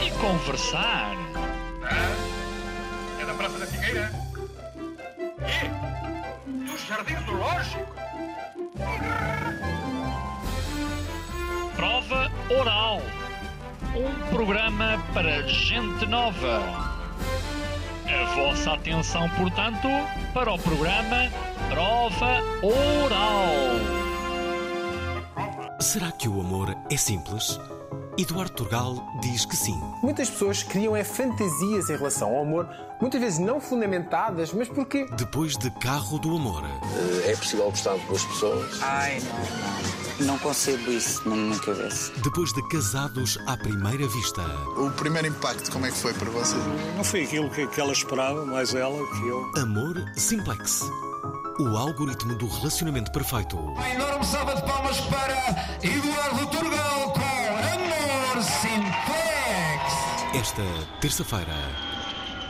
e conversar. Ah, é da Praça da Figueira? E? Do Jardim Zoológico? Prova Oral. Um programa para gente nova. A vossa atenção, portanto, para o programa Prova Oral. Será que o amor é simples? Eduardo Turgal diz que sim. Muitas pessoas criam é fantasias em relação ao amor, muitas vezes não fundamentadas, mas porquê? Depois de Carro do Amor, É possível gostar de duas pessoas? Ai, não, não. Não concebo isso na minha cabeça. depois de Casados à Primeira Vista, O primeiro impacto, como é que foi para você? Não foi aquilo que, que ela esperava, mais ela que eu. Amor Simplex. O algoritmo do relacionamento perfeito. Uma enorme salva de palmas para Eduardo Turgal com Amor Simplex. Esta terça-feira,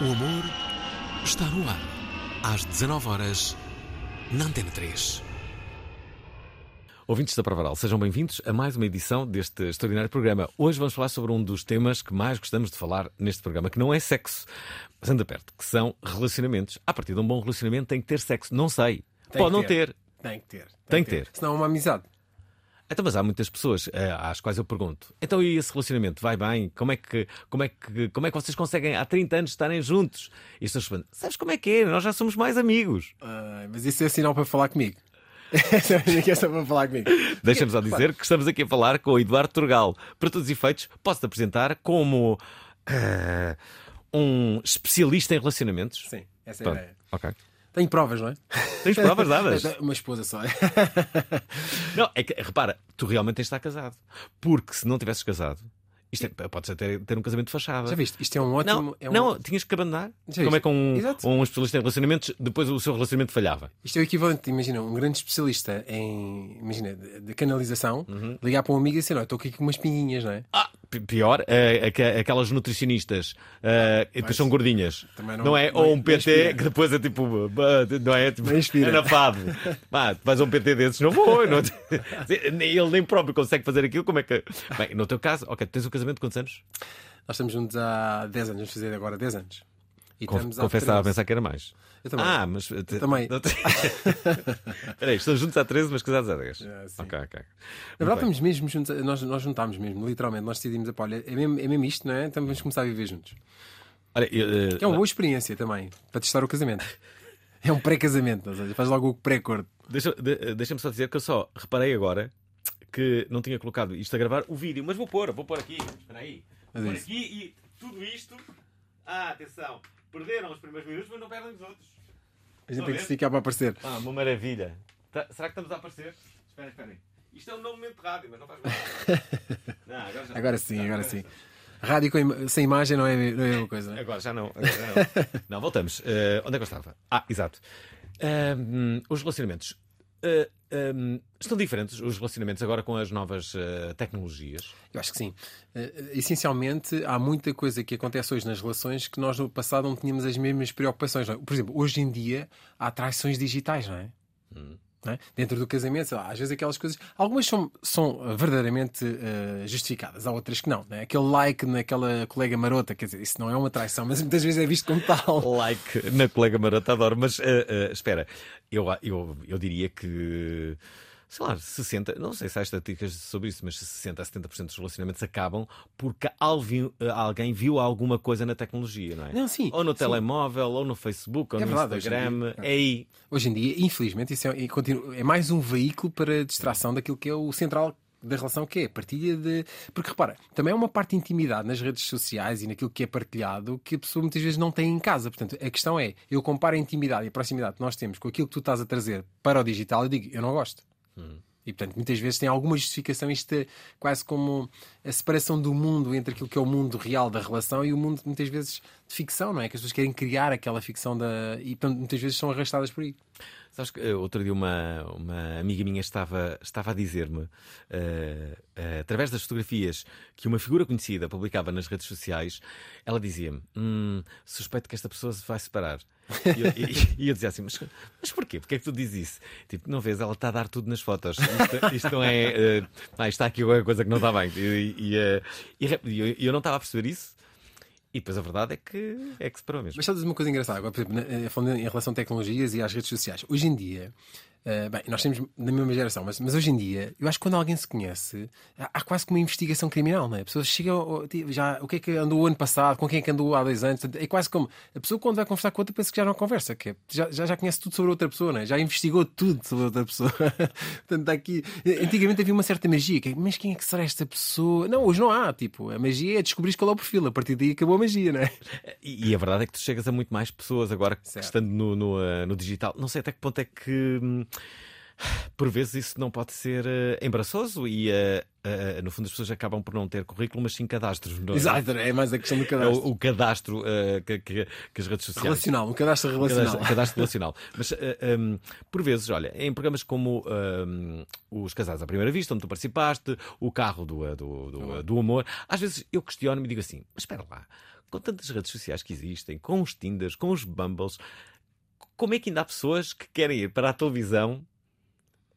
o amor está no ar. Às 19 horas na Antena 3. Ouvintes da Pravaral, sejam bem-vindos a mais uma edição deste extraordinário programa. Hoje vamos falar sobre um dos temas que mais gostamos de falar neste programa, que não é sexo, mas anda perto, que são relacionamentos. A partir de um bom relacionamento tem que ter sexo. Não sei. Tem Pode não ter. Tem que ter. Tem que ter. Senão é uma amizade. Então, mas há muitas pessoas eh, às quais eu pergunto: então e esse relacionamento vai bem? Como é que, como é que, como é que vocês conseguem há 30 anos estarem juntos? E pessoas respondem: sabes como é que é? Nós já somos mais amigos. Ah, mas isso é sinal para falar comigo. Essa é só para falar comigo. Deixa-me só dizer que estamos aqui a falar com o Eduardo Turgal. Para todos os efeitos, posso-te apresentar como eh, um especialista em relacionamentos. Sim, essa é a ideia. ok. Tenho provas, não é? Tens provas dadas? Uma esposa só. Não, é que, repara, tu realmente tens de estar casado. Porque se não tivesses casado, isto é, podes até ter um casamento de fachada. Já viste? Isto é um ótimo. Não, é um- não, tinhas que abandonar. Já Como é que um, Exato. um especialista em relacionamentos, depois o seu relacionamento falhava? Isto é o equivalente, imagina, um grande especialista em, imagina, de, de canalização, Uhum. ligar para um amigo e dizer: Não, estou aqui com umas pinguinhas, não é? Ah, pior, aque- aquelas nutricionistas e depois são gordinhas. Não- não, é? não- Ou um PT que depois é tipo. Não é? Tipo. Pá, tu vais a um PT desses, não vou. Não... Ele nem próprio consegue fazer aquilo, como é que. Bem, no teu caso, ok, tens um casamento de quantos anos? Nós estamos juntos há 10 anos, vamos fazer agora 10 anos. E Conf- a 13. pensar que era mais. Eu também. Ah, mas. também. Não te- Espera aí, estão juntos há 13, mas casados há 10. Ah, sim. ok, ok. Na verdade, estamos mesmo juntos, nós, nós juntámos mesmo, literalmente. Nós decidimos, "Pá, olha, é mesmo, é mesmo isto, não é? Então vamos começar a viver juntos. Olha, eu, eh, Que é uma boa experiência também, para testar o casamento. É um pré-casamento, faz logo o pré-acordo. Deixa- de- Deixa-me só dizer que eu só reparei agora que não tinha colocado isto a gravar o vídeo, mas vou pôr, vou pôr aqui. Espera aí. Vou é pôr aqui e tudo isto. Ah, atenção. Perderam os primeiros minutos, mas não perdem os outros. A gente tem que se ficar para aparecer. Ah, uma maravilha. Tá- será que estamos a aparecer? Espera, espera aí. Isto é um novo momento de rádio, mas não faz mal. Não, agora, já- Agora sim, Não, agora já- sim. Rádio ima- sem imagem não é, não é a mesma coisa, não é? Agora já não. Agora já não. não, voltamos. Eh, onde é que eu estava? Ah, exato. Ahm, os relacionamentos. eh, ahm, estão diferentes os relacionamentos agora com as novas eh, tecnologias? Eu acho que sim. Eh, essencialmente, há muita coisa que acontece hoje nas relações que nós no passado não tínhamos as mesmas preocupações. é? Por exemplo, hoje em dia há traições digitais, não é? Não é? Dentro do casamento, lá, às vezes aquelas coisas. Algumas são, são eh, verdadeiramente eh, justificadas, há outras que não, não é? Aquele like naquela colega marota, quer dizer, isso não é uma traição, mas muitas vezes é visto como tal. Like na colega Marota, adoro. Mas eh, eh, espera, eu, eu, eu diria que. Sei lá, 60, não sei se há estatísticas sobre isso, mas 60 a 70% dos relacionamentos acabam porque alguém, alguém viu alguma coisa na tecnologia, não é? Não, sim, Ou no sim. telemóvel, ou no Facebook, ou É no verdade, Instagram. É aí. Hoje em dia, infelizmente, isso é, é é mais um veículo para distração daquilo que é o central da relação, que é a partilha de. Porque repara, também é uma parte de intimidade nas redes sociais e naquilo que é partilhado que a pessoa muitas vezes não tem em casa. Portanto, a questão é: eu comparo a intimidade e a proximidade que nós temos com aquilo que tu estás a trazer para o digital e digo, eu não gosto. E portanto, muitas vezes tem alguma justificação, isto é quase como a separação do mundo entre aquilo que é o mundo real da relação e o mundo, muitas vezes, de ficção, não é? Que as pessoas querem criar aquela ficção da. e portanto, muitas vezes são arrastadas por aí. Sabes que eh, outro dia uma, uma amiga minha estava, estava a dizer-me, uh, uh, através das fotografias que uma figura conhecida publicava nas redes sociais, ela dizia-me: hum, suspeito que esta pessoa se vai separar. E eu, e, e eu dizia assim: mas, mas porquê? Porquê é que tu dizes isso? Tipo, não vês, ela está a dar tudo nas fotos. Isto, isto não é. Uh, ah, está aqui alguma coisa que não está bem. E, e, eu, eu não estava a perceber isso. E depois a verdade é que é que se parou mesmo. Mas sabes uma coisa engraçada, agora, por exemplo, falando em relação a tecnologias e às redes sociais. Hoje em dia, Uh, bem, nós temos da mesma geração, mas, mas, hoje em dia, eu acho que quando alguém se conhece, há, há quase como uma investigação criminal, não é? A pessoa chega tipo, já, o que é que andou o ano passado, com quem é que andou há dois anos, é quase como a pessoa quando vai conversar com outra pensa que já não conversa, que é, já, já, já conhece tudo sobre outra pessoa, não é? já investigou tudo sobre outra pessoa. Portanto, aqui, antigamente havia uma certa magia, que é, mas quem é que será esta pessoa? Não, hoje não há, tipo, a magia é descobrir qual é o perfil, a partir daí acabou a magia, não é? E, e a verdade é que tu chegas a muito mais pessoas agora certo. estando no, no, uh, no digital. Não sei até que ponto é que. Por vezes isso não pode ser uh, embaraçoso e, uh, uh, no fundo, as pessoas acabam por não ter currículo, mas sim cadastros. Não é? Exato, é mais a questão do cadastro. É o, o cadastro que, que, que, as redes sociais. Relacional, um cadastro relacional. Cadastro, cadastro relacional. Mas, um, por vezes, olha, em programas como um, Os Casados à Primeira Vista, onde tu participaste, O Carro do, do, do, do Amor, às vezes eu questiono-me e digo assim: mas espera lá, com tantas redes sociais que existem, com os Tinders, com os Bumbles, como é que ainda há pessoas que querem ir para a televisão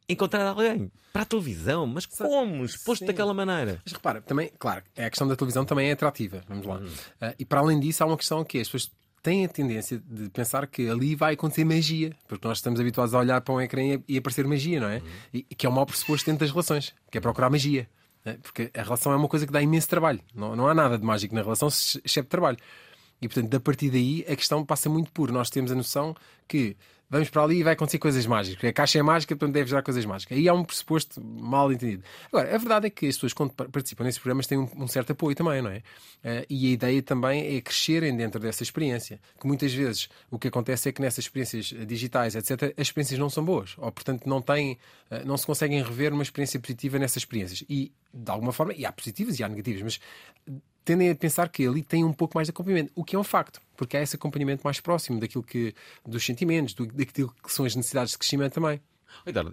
encontrar alguém para a televisão, mas como? Exposto daquela maneira. Mas repara, também, claro, a questão da televisão também é atrativa. Vamos lá. Uh, e para além disso, há uma questão que é, as pessoas têm a tendência de pensar que ali vai acontecer magia, porque nós estamos habituados a olhar para um ecrã e aparecer magia, não é? Hum. E, que é o mau pressuposto dentro das relações, que é procurar magia. Né? Porque a relação é uma coisa que dá imenso trabalho. Não, não há nada de mágico na relação, exceto trabalho. E portanto, a partir daí, a questão passa muito por nós temos a noção que vamos para ali e vai acontecer coisas mágicas. A caixa é mágica, portanto deve gerar coisas mágicas. Aí há um pressuposto mal entendido. Agora, a verdade é que as pessoas, quando participam nesses programas, têm um, um certo apoio também, não é? Uh, e a ideia também é crescerem dentro dessa experiência. Que muitas vezes o que acontece é que nessas experiências digitais, etc., as experiências não são boas. Ou, portanto, não, têm, uh, não se conseguem rever uma experiência positiva nessas experiências. E, de alguma forma, e há positivas e há negativas, mas tendem a pensar que ali tem um pouco mais de acompanhamento, o que é um facto, porque há esse acompanhamento mais próximo daquilo que dos sentimentos, do, daquilo que são as necessidades de crescimento também.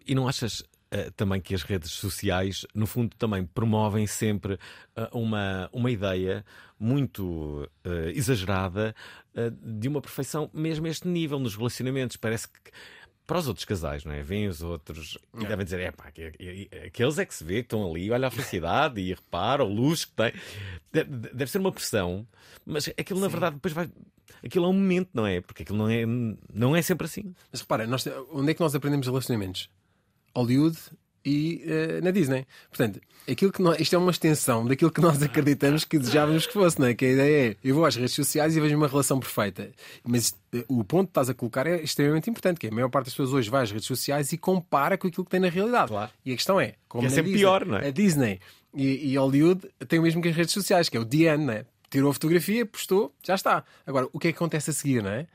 E não achas uh, também que as redes sociais, no fundo, também promovem sempre uh, uma, uma ideia muito uh, exagerada de uma perfeição mesmo a este nível nos relacionamentos? Parece que para os outros casais, não é? Vêm os outros e devem dizer: é pá, aqueles é que se vê que estão ali, olha a felicidade e repara o luxo que tem. Deve ser uma pressão, mas aquilo na verdade depois vai. Aquilo é um momento, não é? Porque aquilo não é, não é sempre assim. Mas repara, nós, onde é que nós aprendemos relacionamentos? Hollywood e uh, na Disney. Portanto, aquilo que nós, isto é uma extensão daquilo que nós acreditamos que desejávamos que fosse, não é? Que a ideia é eu vou às redes sociais e vejo uma relação perfeita. Mas uh, o ponto que estás a colocar é extremamente importante, que é, a maior parte das pessoas hoje vai às redes sociais e compara com aquilo que tem na realidade. Claro. E a questão é, como é sempre Disney, pior, não é? A Disney e, e Hollywood têm o mesmo que as redes sociais, que é o DN, não é? Tirou a fotografia, postou, já está. Agora, o que é que acontece a seguir, não é?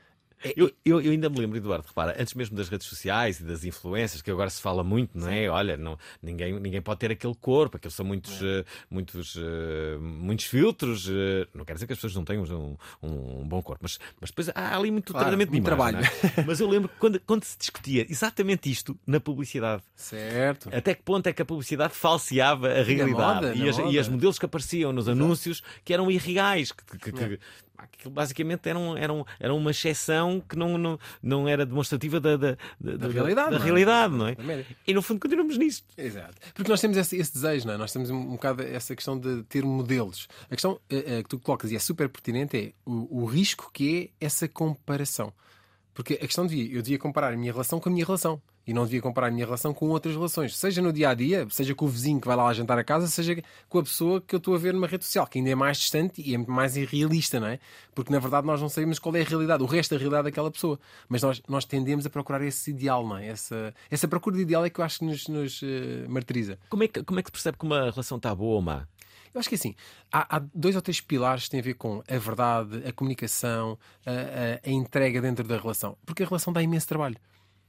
É, eu, eu, eu, ainda me lembro, Eduardo, repara, antes mesmo das redes sociais e das influências, que agora se fala muito, não é? Olha, não, ninguém, ninguém pode ter aquele corpo, aqueles são muitos, uh, muitos, uh, muitos filtros. Uh, não quer dizer que as pessoas não tenham um, um, um bom corpo, mas, mas depois há ali muito claro, tratamento de imagem, trabalho. É? Mas eu lembro quando, quando se discutia exatamente isto na publicidade. Certo. Até que ponto é que a publicidade falseava a realidade? Moda, e, as, e as modelos que apareciam nos Exato. anúncios que eram irreais, que, que, que, é aquilo basicamente era, um, era, um, era uma exceção que não, não, não era demonstrativa da, da, da, da realidade, da, não é? realidade, não é? E no fundo continuamos nisto. Exato. Porque nós temos esse, esse desejo, não é? Nós temos um, bocado essa questão de ter modelos. A questão é, é, que tu colocas e é super pertinente é o, o risco que é essa comparação. Porque a questão de eu devia comparar a minha relação com a minha relação e não devia comparar a minha relação com outras relações, seja no dia a dia, seja com o vizinho que vai lá jantar a casa, seja com a pessoa que eu estou a ver numa rede social, que ainda é mais distante e é mais irrealista, não é? Porque na verdade nós não sabemos qual é a realidade, o resto da realidade daquela pessoa. Mas nós, nós tendemos a procurar esse ideal, não é? Essa, essa procura de ideal é que eu acho que nos, nos uh, martiriza. Como é, que, como é que se percebe que uma relação está boa ou má? Eu acho que assim, há, há, dois ou três pilares que têm a ver com a verdade, a comunicação, a, a, a, entrega dentro da relação. Porque a relação dá imenso trabalho.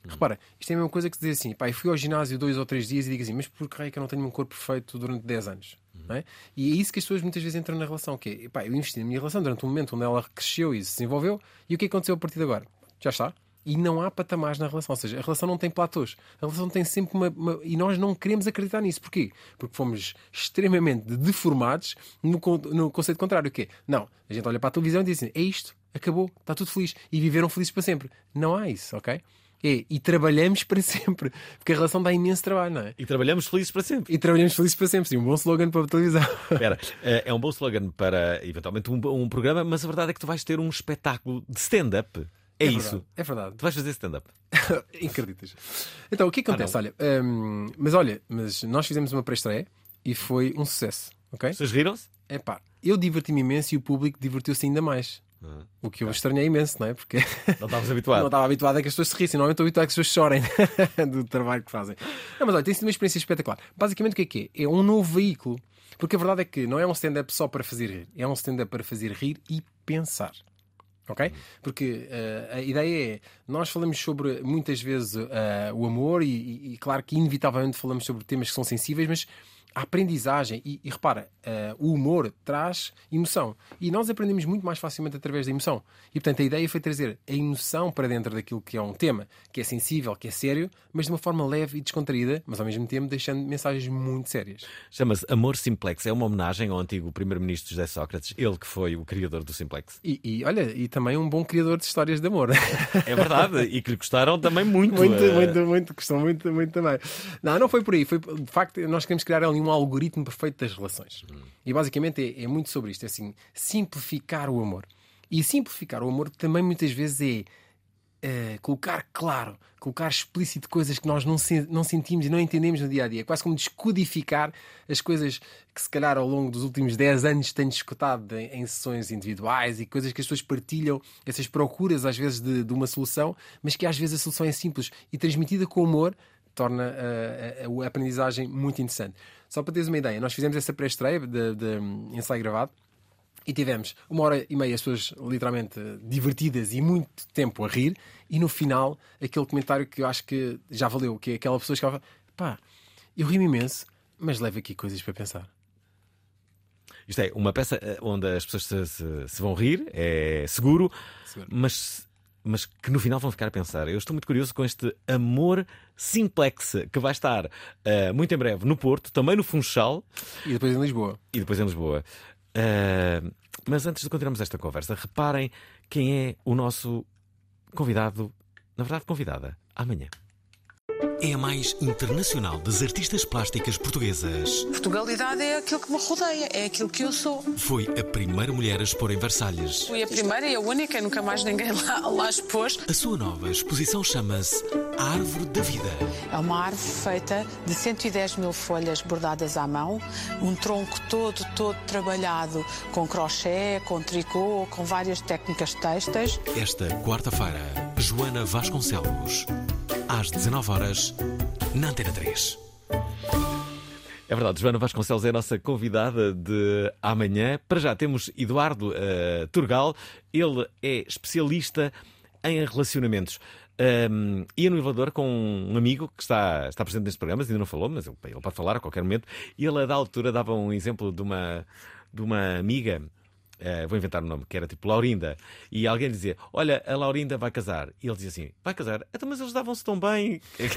Repara, isto é a mesma coisa que dizer assim, pá, eu fui ao ginásio dois ou três dias e digo assim, mas por que é que eu não tenho um corpo perfeito durante 10 anos? Não é? E é isso que as pessoas muitas vezes entram na relação, que é, pá, eu investi na minha relação durante um momento onde ela cresceu e se desenvolveu, e o que aconteceu a partir de agora? Já está. E não há patamares na relação, ou seja, a relação não tem platôs. A relação tem sempre uma, uma- E nós não queremos acreditar nisso. Porquê? Porque fomos extremamente deformados no, no conceito contrário, que é, não, a gente olha para a televisão e diz assim, é isto, acabou, está tudo feliz. E viveram felizes para sempre. Não há isso, ok? É, e trabalhamos para sempre. Porque a relação dá imenso trabalho, não é? E trabalhamos felizes para sempre. E trabalhamos felizes para sempre. Sim, um bom slogan para a televisão. Espera, eh, é um bom slogan para eventualmente um, um programa, mas a verdade é que tu vais ter um espetáculo de stand-up. É, isso. verdade, é verdade. Tu vais fazer stand-up. Acreditas? Então, o que acontece? olha, hum, mas olha, mas nós fizemos uma pré-estreia e foi um sucesso, ok? Vocês riram-se? É pá, eu diverti-me imenso e o público divertiu-se ainda mais. O que eu estranhei imenso, não é? Porque Não estavas habituado. não estava habituado a que as pessoas se rissem. Normalmente estou habituado a que as pessoas chorem do trabalho que fazem. Não, mas olha, tem sido uma experiência espetacular. Basicamente, o que é que é? É um novo veículo. Porque a verdade é que não é um stand-up só para fazer rir, é um stand-up para fazer rir e pensar. Ok? Porque eh, a ideia é, nós falamos sobre muitas vezes eh, o amor e, e- e claro que inevitavelmente falamos sobre temas que são sensíveis, mas a aprendizagem, e, e repara, eh, o humor traz emoção. E nós aprendemos muito mais facilmente através da emoção. E portanto a ideia foi trazer a emoção para dentro daquilo que é um tema, que é sensível, que é sério, mas de uma forma leve e descontraída, mas ao mesmo tempo deixando mensagens muito sérias. Chama-se Amor Simplex. É uma homenagem ao antigo primeiro-ministro José Sócrates, ele que foi o criador do Simplex. E, e, olha, e também um bom criador de histórias de amor. É verdade, e que lhe gostaram também muito. Muito, eh, muito, muito, gostou muito, muito também. Não, não foi por aí. Foi, de facto, nós queremos criar ali um algoritmo perfeito das relações. E basicamente é, é muito sobre isto: é assim, simplificar o amor. E simplificar o amor também muitas vezes é. eh, colocar claro, colocar explícito coisas que nós não, se- não sentimos e não entendemos no dia a dia. É quase como descodificar as coisas que, se calhar, ao longo dos últimos 10 anos tenho escutado em, em sessões individuais e coisas que as pessoas partilham, essas procuras, às vezes, de, de uma solução, mas que às vezes a solução é simples e transmitida com amor torna eh, a, a- a aprendizagem muito interessante. Só para teres uma ideia, nós fizemos essa pré-estreia de, de ensaio gravado e tivemos uma hora e meia as pessoas literalmente divertidas e muito tempo a rir, e no final aquele comentário que eu acho que já valeu, que é aquela pessoa que fala, pá, eu ri-me imenso, mas levo aqui coisas para pensar. Isto é, uma peça eh, onde as pessoas se, se- se vão rir, é seguro, Seguro. Mas, mas que no final vão ficar a pensar. Eu estou muito curioso com este Amor Simplex, que vai estar eh, muito em breve no Porto, também no Funchal E depois em Lisboa. e depois em Lisboa. Eh, mas antes de continuarmos esta conversa, reparem quem é o nosso convidado, na verdade, convidada, amanhã. É a mais internacional das artistas plásticas portuguesas. Portugalidade é aquilo que me rodeia, é aquilo que eu sou. Foi a primeira mulher a expor em Versalhes. Fui a primeira e a única, nunca mais ninguém lá, lá expôs. A sua nova exposição chama-se Árvore da Vida. É uma árvore feita de 110 mil folhas bordadas à mão, um tronco todo, todo trabalhado com crochê, com tricô, com várias técnicas têxteis. Esta quarta-feira, Joana Vasconcelos. Às 19 horas na Antena 3. É verdade, Joana Vasconcelos é a nossa convidada de amanhã. Para já temos Eduardo eh, Turgal, ele é especialista em relacionamentos. Um, ia no elevador com um amigo que está, está presente neste programa, ainda não falou, mas ele, ele pode falar a qualquer momento. E ele, da altura, dava um exemplo de uma, de uma amiga. Eh, vou inventar o nome, que era tipo Laurinda, e alguém dizia: Olha, a Laurinda vai casar. E ele dizia assim: Vai casar? Então, mas eles davam-se tão bem.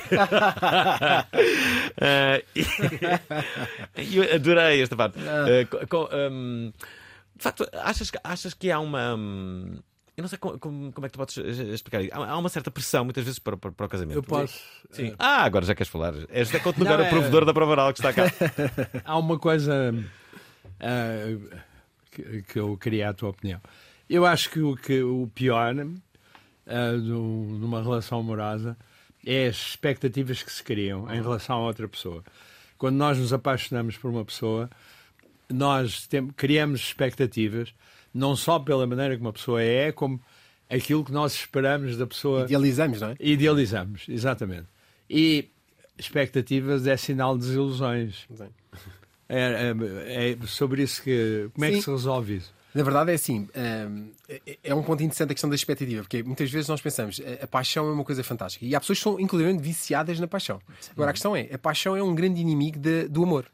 Eh, e- eu adorei esta parte. Eh, co- co- hum, de facto, achas, que- achas que há uma. hum, eu não sei como, como- como é que tu podes eh, explicar isso. Há, há uma certa pressão, muitas vezes, para, para, para o casamento. Eu posso. Sim. eh, Ah, agora já queres falar. É José Couto Não, é- provedor da prova oral que está cá. Há uma coisa ah, que, que eu queria a tua opinião. Eu acho que o, que, o pior ah, do- numa relação amorosa é as expectativas que se criam em relação a outra pessoa. Quando nós nos apaixonamos por uma pessoa, nós tem- criamos expectativas, não só pela maneira como a pessoa é, como aquilo que nós esperamos da pessoa. Idealizamos, não é? Idealizamos, exatamente. E expectativas é sinal de desilusões. É, é- é sobre isso que. Como é Sim. que se resolve isso? Na verdade é assim, hum, é- é um ponto interessante a questão da expectativa, porque muitas vezes nós pensamos a, a paixão é uma coisa fantástica e há pessoas que são inclusive viciadas na paixão. Agora a questão é, a paixão é um grande inimigo de- do amor.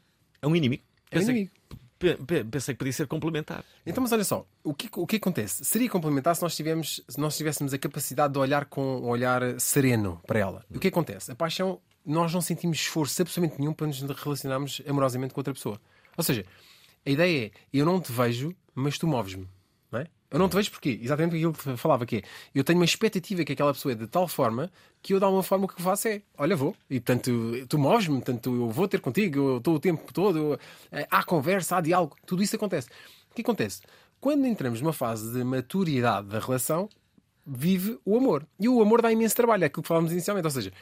É um inimigo. É um Pensei- inimigo. pe- Pensei que podia ser complementar. Então, mas olha só, o que, o que acontece? Seria complementar se nós, tivemos, se nós tivéssemos a capacidade de olhar com um olhar sereno para ela. O que acontece? A paixão, nós não sentimos esforço absolutamente nenhum para nos relacionarmos amorosamente com outra pessoa. Ou seja, a ideia é, eu não te vejo, mas tu moves-me. Não é? Eu não te vejo porquê? Exatamente aquilo que falava, que é, eu tenho uma expectativa que aquela pessoa é de tal forma que eu, de alguma forma, o que faço é, olha, vou. E, portanto, tu moves-me, portanto, eu vou ter contigo, eu estou o tempo todo, eu- eh, há conversa, há diálogo, tudo isso acontece. O que acontece? Quando entramos numa fase de maturidade da relação, vive o amor. E o amor dá imenso trabalho, é aquilo que falávamos inicialmente. Ou seja,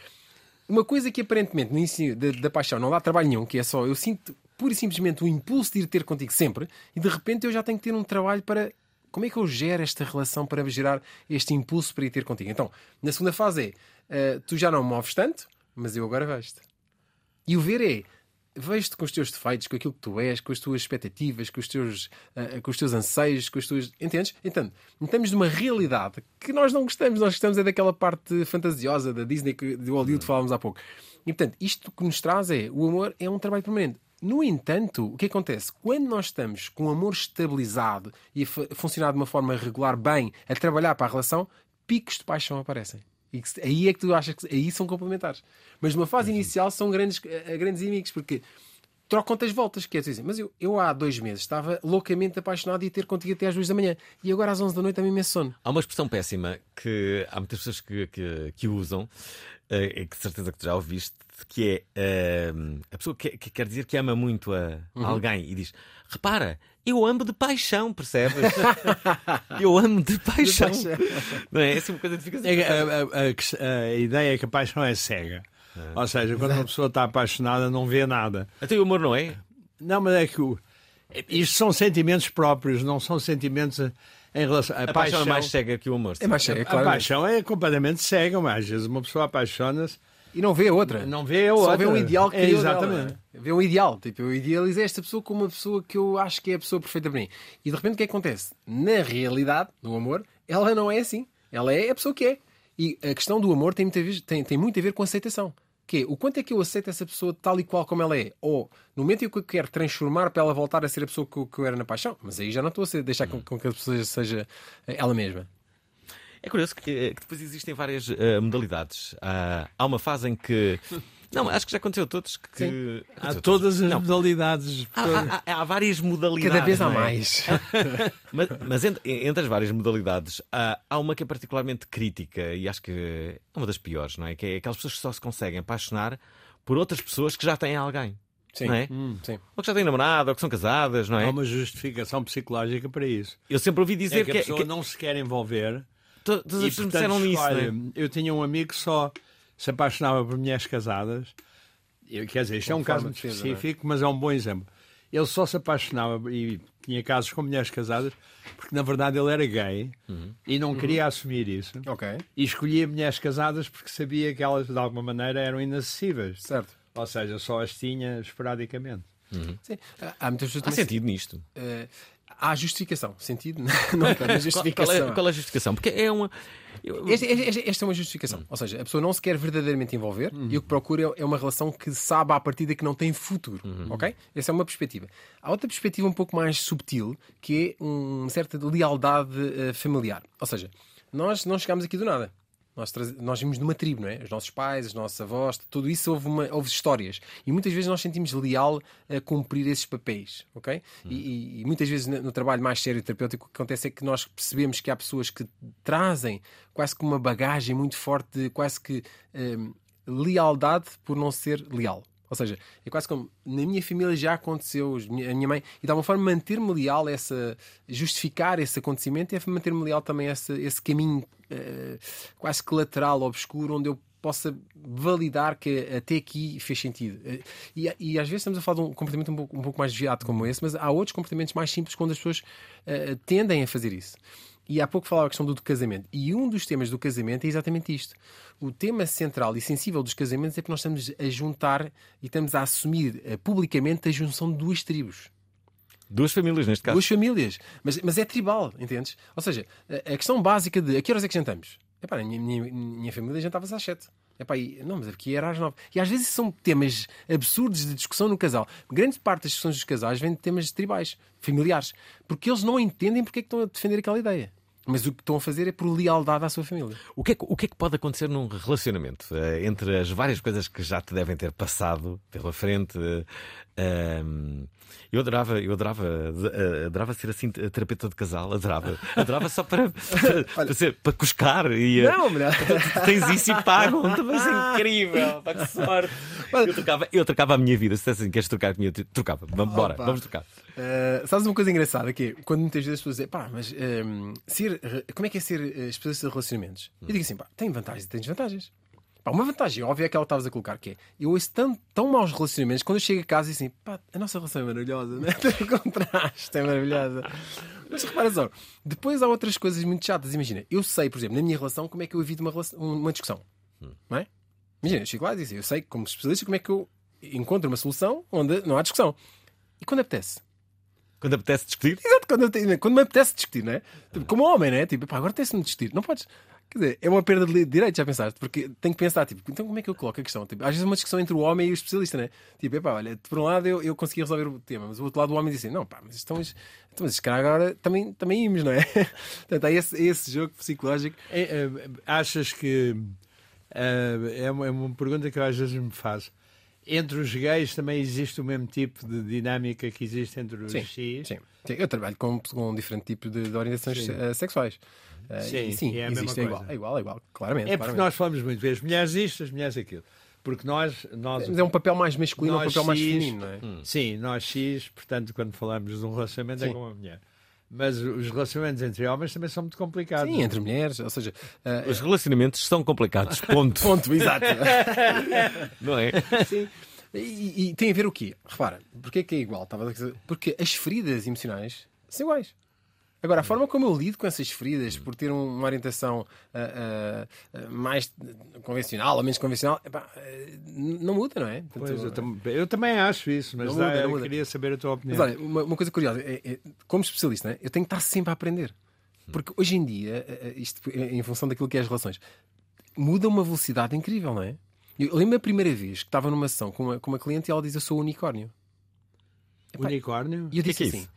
uma coisa que aparentemente no início da, da paixão não dá trabalho nenhum, que é só eu sinto pura e simplesmente o impulso de ir ter contigo sempre, e de repente eu já tenho que ter um trabalho para. Como é que eu gero esta relação para gerar este impulso para ir ter contigo? Então, na segunda fase é: eh, tu já não me moves tanto, mas eu agora vejo-te. E o ver é. Vejo-te com os teus defeitos, com aquilo que tu és, com as tuas expectativas, com os teus, ah, com os teus anseios, com as tuas. Entendes? Então, estamos numa realidade que nós não gostamos. Nós gostamos é daquela parte fantasiosa da Disney, do Hollywood que falávamos há pouco. E portanto, isto que nos traz é o amor é um trabalho permanente. No entanto, o que acontece? Quando nós estamos com o amor estabilizado e a fu- funcionar de uma forma regular, bem, a trabalhar para a relação, picos de paixão aparecem. E que aí é que tu achas que aí são complementares. Mas numa fase inicial são grandes, eh, grandes inimigos, porque trocam-te as voltas. Quer dizer, mas eu, eu há dois meses estava loucamente apaixonado e ter contigo até às duas da manhã. E agora às onze da noite também me é sono. Há uma expressão péssima que há muitas pessoas que, que, que usam, eh, e que de certeza que tu já ouviste, que é eh, a pessoa que, que quer dizer que ama muito a Uhum. alguém e diz: Repara, eu amo de paixão, percebes? eu amo de paixão. paixão. Não é? É assim uma coisa que fica assim. É a, a- a- a ideia é que a paixão é cega. Ou seja, quando uma pessoa está apaixonada, não vê nada. Até o amor não é? Não, mas é que o- isto são sentimentos próprios, não são sentimentos em relação. A, A paixão é mais cega que o amor. É mais cega, a claro. paixão é completamente cega, mas às vezes uma pessoa apaixona-se E não vê outra. não vê a Só outra. vê um ideal que é, Exatamente. dela, é? Vê um ideal. Tipo, eu idealizei esta pessoa como uma pessoa que eu acho que é a pessoa perfeita para mim. E de repente o que é que acontece? Na realidade, no amor, ela não é assim. Ela é a pessoa que é. E a questão do amor tem, muita tem, tem muito a ver com aceitação. Que é, o quanto é que eu aceito essa pessoa tal e qual como ela é? Ou no momento em que eu quero transformar para ela voltar a ser a pessoa que eu, que eu era na paixão, mas aí já não estou a ser- deixar com, com que a pessoa seja ela mesma. É curioso que, eh, que depois existem várias eh, modalidades. Há, há uma fase em que. Não, acho que já aconteceu a todos que. Há todas as modalidades. Há, há- há- várias modalidades. Cada vez há não é? mais. Mas, mas entre, entre as várias modalidades, há, há uma que é particularmente crítica e acho que é uma das piores, não é? Que é aquelas pessoas que só se conseguem apaixonar por outras pessoas que já têm alguém. Sim. Não é? Sim. Ou que já têm namorado, ou que são casadas, não é? Há uma justificação psicológica para isso. Eu sempre ouvi dizer é que a que, pessoa que- não se quer envolver. To- todas as pessoas me disseram isso, escolhe. não é? Eu tinha um amigo que só se apaixonava por mulheres casadas. Eu, quer dizer, isto é um caso muito defesa, é? específico, mas é um bom exemplo. Ele só se apaixonava e tinha casos com mulheres casadas porque, na verdade, ele era gay Uhum. e não queria assumir isso. Ok. E escolhia mulheres casadas porque sabia que elas, de alguma maneira, eram inacessíveis. Certo. Ou seja, só as tinha esporadicamente. Sim. Há muitas pessoas Há sentido nisto. Eh, há justificação. Sentido? Não, Qual, justificação. qual é, qual é a justificação? Porque é uma. Esta, é uma justificação. Ou seja, a pessoa não se quer verdadeiramente envolver e o que procura é uma relação que sabe à partida que não tem futuro. Ok? Essa é uma perspectiva. Há outra perspectiva um pouco mais subtil que é uma certa lealdade eh, familiar. Ou seja, nós não chegamos aqui do nada. Nós, nós vimos de uma tribo, não é? Os nossos pais, os nossos avós, tudo isso houve, uma, houve histórias. E muitas vezes nós sentimos leal a cumprir esses papéis, ok? E, e- e muitas vezes no, trabalho mais sério e terapêutico o que acontece é que nós percebemos que há pessoas que trazem quase que uma bagagem muito forte de quase que hum, lealdade por não ser leal. Ou seja, é quase como na minha família já aconteceu, a minha mãe, e de alguma forma manter-me leal, essa, justificar esse acontecimento é manter-me leal também esse, esse caminho eh, quase que lateral, obscuro, onde eu possa validar que até aqui fez sentido. Eh, E, e às vezes estamos a falar de um comportamento um pouco, um pouco mais desviado como esse, mas há outros comportamentos mais simples quando as pessoas eh, tendem a fazer isso. E há pouco falava a questão do casamento. E um dos temas do casamento é exatamente isto. O tema central e sensível dos casamentos é que nós estamos a juntar e estamos a assumir eh, publicamente a junção de duas tribos. Duas famílias, neste caso. Duas famílias. Mas, mas é tribal, entendes? Ou seja, a, a questão básica de a que horas é que jantamos? Epá, a minha, minha, minha família jantava-se às sete. Epá, não, mas aqui era às nove. E às vezes são temas absurdos de discussão no casal. Grande parte das discussões dos casais vem de temas tribais, familiares. Porque eles não entendem porque é que estão a defender aquela ideia. Mas o que estão a fazer é por lealdade à sua família. O que é que, o que, é que pode acontecer num relacionamento? Uh, entre as várias coisas que já te devem ter passado pela frente. Uh, eu adorava, eu adorava, uh, adorava ser assim terapeuta de casal, adorava. Adorava só para, para, para, ser, para cuscar. E, não, não. Tens isso e pagam. Mas é incrível. Pá, que sorte. Eu trocava, eu trocava a minha vida. Se assim, queres trocar a minha, trocava. Vamos, bora, vamos trocar. Uh, sabes uma coisa engraçada que é quando muitas vezes as pessoas dizem, pá, mas um, ser, como é que é ser especialista de relacionamentos? Eu digo assim, pá, tem vantagens e tem desvantagens. Pá, uma vantagem óbvia é aquela que estavas a colocar, que é eu ouço tão, tão maus relacionamentos quando eu chego a casa e assim, pá, a nossa relação é maravilhosa, né? o contraste é maravilhosa. Mas repara só, depois há outras coisas muito chatas. Imagina, eu sei, por exemplo, na minha relação, como é que eu evito uma, relação, uma discussão. Não é? Imagina, eu chego lá e digo assim, eu sei, como especialista, como é que eu encontro uma solução onde não há discussão. E quando apetece? Quando apetece discutir? Exato, quando, quando me apetece discutir, não é? Tipo, como homem, não é? Tipo, pá, agora apetece-me discutir. Não podes. Quer dizer, é uma perda de direito, já pensaste? Porque tenho que pensar, tipo, então como é que eu coloco a questão? Tipo, às vezes é uma discussão entre o homem e o especialista, né? Tipo, epá, olha, por um lado eu, eu consegui resolver o tema, mas o outro lado o homem disse assim, não, pá, mas estamos. Então, mas cara agora também, também íamos, não é? Portanto, há esse, esse jogo psicológico. É, é, achas que. É, é uma, é uma pergunta que eu às vezes me faço entre os gays também existe o mesmo tipo de dinâmica que existe entre os sim, X? Sim, sim. Eu trabalho com, com um diferente tipo de, de orientações uh, sexuais. Uh, sim, sim é, existe, é igual, é igual, é igual, claramente. É porque claramente. nós falamos muito vezes mulheres isto, as mulheres aquilo. Porque nós. nós Mas é um papel mais masculino, um papel X, mais feminino, não é? Hum. Sim, nós X, portanto, quando falamos de um relacionamento sim. é com uma mulher. Mas os relacionamentos entre homens também são muito complicados. Sim, entre mulheres, ou seja, uh, os relacionamentos são complicados. Ponto. Ponto, exato. não é? Sim. E, e, tem a ver o quê? Repara, porque é que é igual? Estava a dizer, porque as feridas emocionais são iguais. Agora, a forma como eu lido com essas feridas, por ter uma orientação uh, uh, mais convencional ou menos convencional, epá, não muda, não é? Portanto, pois, eu, tam eu, também acho isso, mas muda, eu queria saber a tua opinião. Mas olha, uma, uma coisa curiosa, é, é, como especialista, é? eu tenho que estar sempre a aprender. Porque hoje em dia, isto em função daquilo que é as relações, muda uma velocidade incrível, não é? Eu lembro a primeira vez que estava numa sessão com uma, com uma cliente e ela diz: Eu sou unicórnio. Epá, unicórnio? E eu disse que é assim: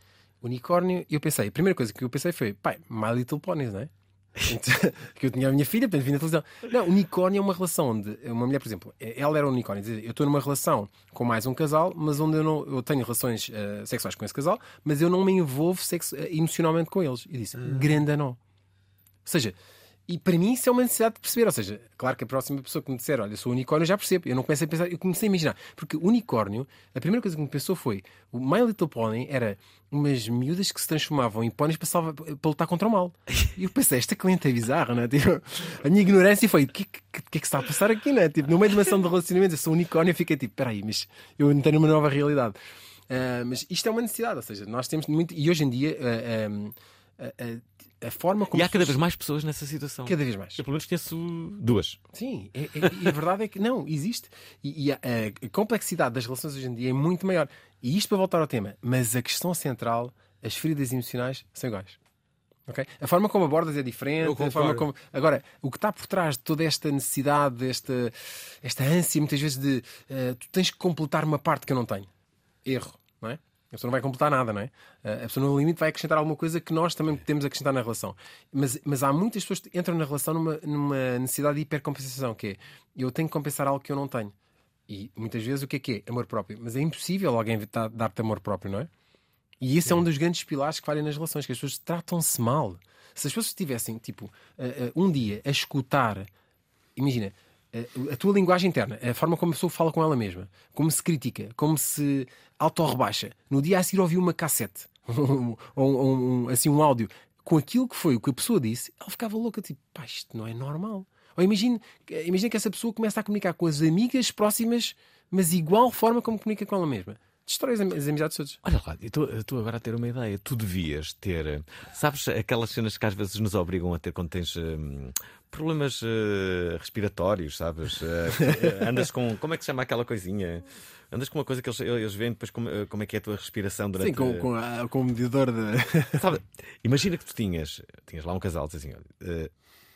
Unicórnio. E eu pensei: a primeira coisa que eu pensei foi: Pai, My Little Ponies, não é? que eu tinha a minha filha, portanto, vi na televisão. Não, unicórnio é uma relação onde uma mulher, por exemplo, ela era um unicórnio, dizer, eu estou numa relação com mais um casal, mas onde eu, não, eu tenho relações uh, sexuais com esse casal, mas eu não me envolvo sexo, emocionalmente com eles. E disse, Hum. grande não. Ou seja, e para mim isso é uma necessidade de perceber. Ou seja, claro que a próxima pessoa que me disser, olha, sou unicórnio, já percebo. Eu não comecei a pensar, eu comecei a imaginar. Porque unicórnio, a primeira coisa que me pensou foi: o My Little Pony era umas miúdas que se transformavam em póneis para, salvar, para lutar contra o mal. E eu pensei, esta cliente é bizarra, não é? Tipo, a minha ignorância foi: o que, que, que, é que está a passar aqui, não é? Tipo, no meio de uma ação de relacionamento, eu sou unicórnio, eu fiquei tipo: peraí, mas eu não tenho uma nova realidade. Uh, mas isto é uma necessidade, ou seja, nós temos muito. E hoje em dia. Uh, uh, a forma como. E há cada vez mais pessoas nessa situação. Cada vez mais. Eu pelo menos conheço duas. Sim, é, é, e a verdade é que não, existe. E, e a, a, complexidade das relações hoje em dia é muito maior. E isto para voltar ao tema, mas a questão central, as feridas emocionais, são iguais. Okay? A forma como abordas é diferente. A forma como... Agora, o que está por trás de toda esta necessidade, esta, esta ânsia, muitas vezes, de uh, tu tens que completar uma parte que eu não tenho. Erro, não é? A pessoa não vai completar nada, não é? A pessoa no limite vai acrescentar alguma coisa que nós também a acrescentar na relação. Mas, mas há muitas pessoas que entram na relação numa, numa necessidade de hipercompensação, que é eu tenho que compensar algo que eu não tenho. E muitas vezes o que é que é? Amor próprio. Mas é impossível alguém dar-te amor próprio, não é? E esse é um dos grandes pilares que falham nas relações, que as pessoas tratam-se mal. Se as pessoas estivessem, tipo, um dia a escutar, imagina, a tua linguagem interna, a forma como a pessoa fala com ela mesma, como se critica, como se autorrebaixa. No dia a seguir ouviu uma cassete ou um, assim, um áudio com aquilo que foi o que a pessoa disse, ela ficava louca, tipo, pá, isto não é normal. Ou imagine que essa pessoa começa a comunicar com as amigas próximas, mas igual forma como comunica com ela mesma. Destrói as, as amizades todas. Olha lá, estou- agora a ter uma ideia. Tu devias ter. eh, Sabes aquelas cenas que às vezes nos obrigam a ter quando tens hum, problemas eh, respiratórios, sabes? Eh, andas com. Como é que se chama aquela coisinha? Andas com uma coisa que eles, eles veem depois como, como é que é a tua respiração durante Sim, com, com, a- com o medidor de. Sabe, imagina que tu tinhas, tinhas lá um casal, assim: olha, eh,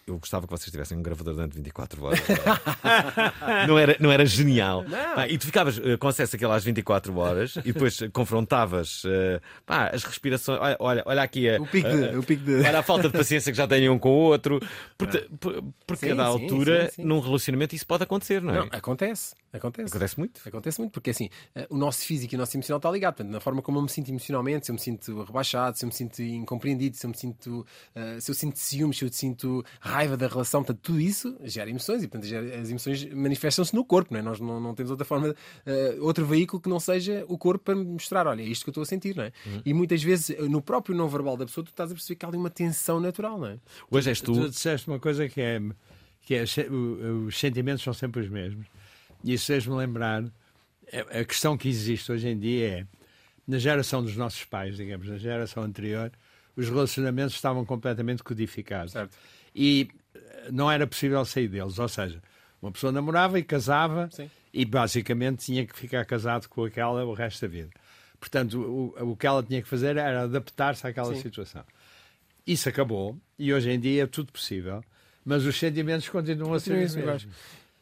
eu gostava que vocês tivessem um gravador durante 24 horas. não, era, não era genial. Pá, e tu ficavas eh, com acesso àquilo às 24 horas e depois confrontavas eh, pá, as respirações. Olha, olha, olha aqui a, O pico de- a- o pico de- olha a falta de paciência que já têm um com o outro. Porque, por- porque Sim, a da sim, altura, sim. num relacionamento, isso pode acontecer, não é? Não, acontece. Acontece. Acontece muito. Acontece muito, porque assim, eh, o nosso físico e o nosso emocional está ligado. Portanto, na forma como eu me sinto emocionalmente, se eu me sinto rebaixado, se eu me sinto incompreendido, se eu me sinto. eh, se eu sinto ciúmes, se eu sinto raiva da relação, portanto, tudo isso gera emoções e, portanto, gera- as emoções manifestam-se no corpo, não é? Nós não, não temos outra forma, eh, outro veículo que não seja o corpo para mostrar, olha, é isto que eu estou a sentir, não é? E muitas vezes, no próprio não verbal da pessoa, tu estás a perceber que há ali uma tensão natural, não é? Hoje és tu. Tu disseste uma coisa que é que é, os sentimentos são sempre os mesmos. E isso fez-me lembrar, a questão que existe hoje em dia é, na geração dos nossos pais, digamos, na geração anterior, os relacionamentos estavam completamente codificados. Certo. E eh, não era possível sair deles. Ou seja, uma pessoa namorava e casava Sim. e basicamente tinha que ficar casado com aquela o resto da vida. Portanto, o, o que ela tinha que fazer era adaptar-se àquela Sim. situação. Isso acabou e hoje em dia é tudo possível, mas os sentimentos continuam a ser os mesmos.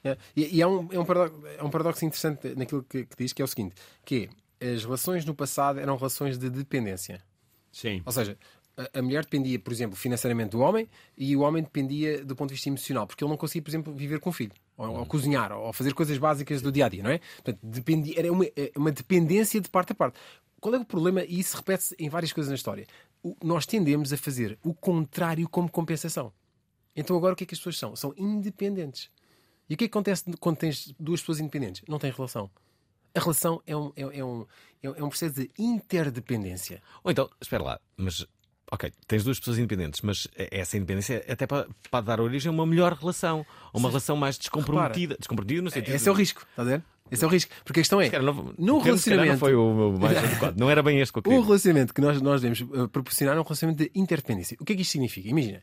É, E, e há um, é, um paradoxo, é um paradoxo interessante naquilo que, que diz, que é o seguinte: que é, as relações no passado eram relações de dependência. Sim. Ou seja, a, a mulher dependia, por exemplo, financeiramente do homem e o homem dependia do ponto de vista emocional, porque ele não conseguia, por exemplo, viver com o filho, ou, ou cozinhar, ou fazer coisas básicas do dia a dia, não é? Portanto, dependia, era uma, é uma dependência de parte a parte. Qual é o problema? E isso repete-se em várias coisas na história. O- nós tendemos a fazer o contrário como compensação. Então agora o que é que as pessoas são? São independentes. E o que é que acontece quando tens duas pessoas independentes? Não têm relação. A relação é um, é, é um, é um processo de interdependência. Ou então, espera lá, mas. Ok, tens duas pessoas independentes, mas essa independência até pode, pode dar origem a uma melhor relação, a uma relação mais descomprometida. Descomprometida no sentido. Esse é o risco, está a ver? Esse é o risco. Porque a questão é, calhar não- no o relacionamento, Não foi o mais adequado. Não era bem este que eu o queria. relacionamento que nós, nós devemos eh, proporcionar é um relacionamento de interdependência. O que é que isto significa? Imagina,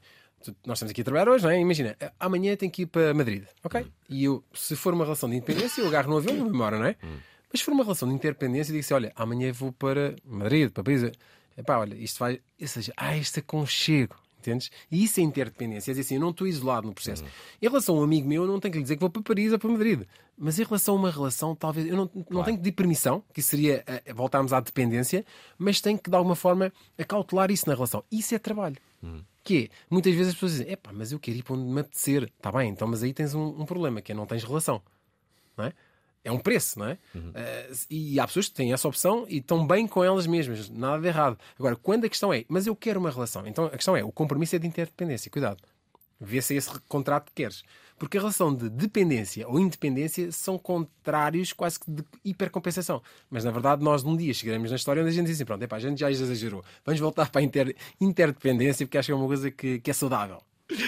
nós estamos aqui a trabalhar hoje, não é? Imagina, eh, amanhã tenho que ir para Madrid, ok? E eu, se for uma relação de independência, eu agarro no avião e vou embora, não é? Mas se for uma relação de interdependência, digo assim: olha, amanhã vou para Madrid, para Paris. Epá, olha, isto vai. Ou seja, há este aconchego. Entendes? E isso é interdependência. É dizer assim, eu não estou isolado no processo. Em relação a um amigo meu, eu não tenho que lhe dizer que vou para Paris ou para Madrid. Mas em relação a uma relação, talvez. Eu não, não tenho que pedir permissão, que seria eh, voltarmos à dependência, mas tenho que, de alguma forma, acautelar isso na relação. Isso é trabalho. Que é, muitas vezes as pessoas dizem, epá, mas eu quero ir para onde me apetecer. Está bem, então, mas aí tens um, um problema, que é não tens relação. Não é? É um preço, não é? Eh, e há pessoas que têm essa opção e estão bem com elas mesmas, nada de errado. Agora, quando a questão é, mas eu quero uma relação, então a questão é, o compromisso é de interdependência, cuidado. Vê se é esse contrato que queres. Porque a relação de dependência ou independência são contrários quase que de hipercompensação. Mas na verdade, nós num dia chegaremos na história onde a gente diz assim: pronto, epá, a gente já exagerou, vamos voltar para a inter- interdependência porque acho que é uma coisa que, que é saudável.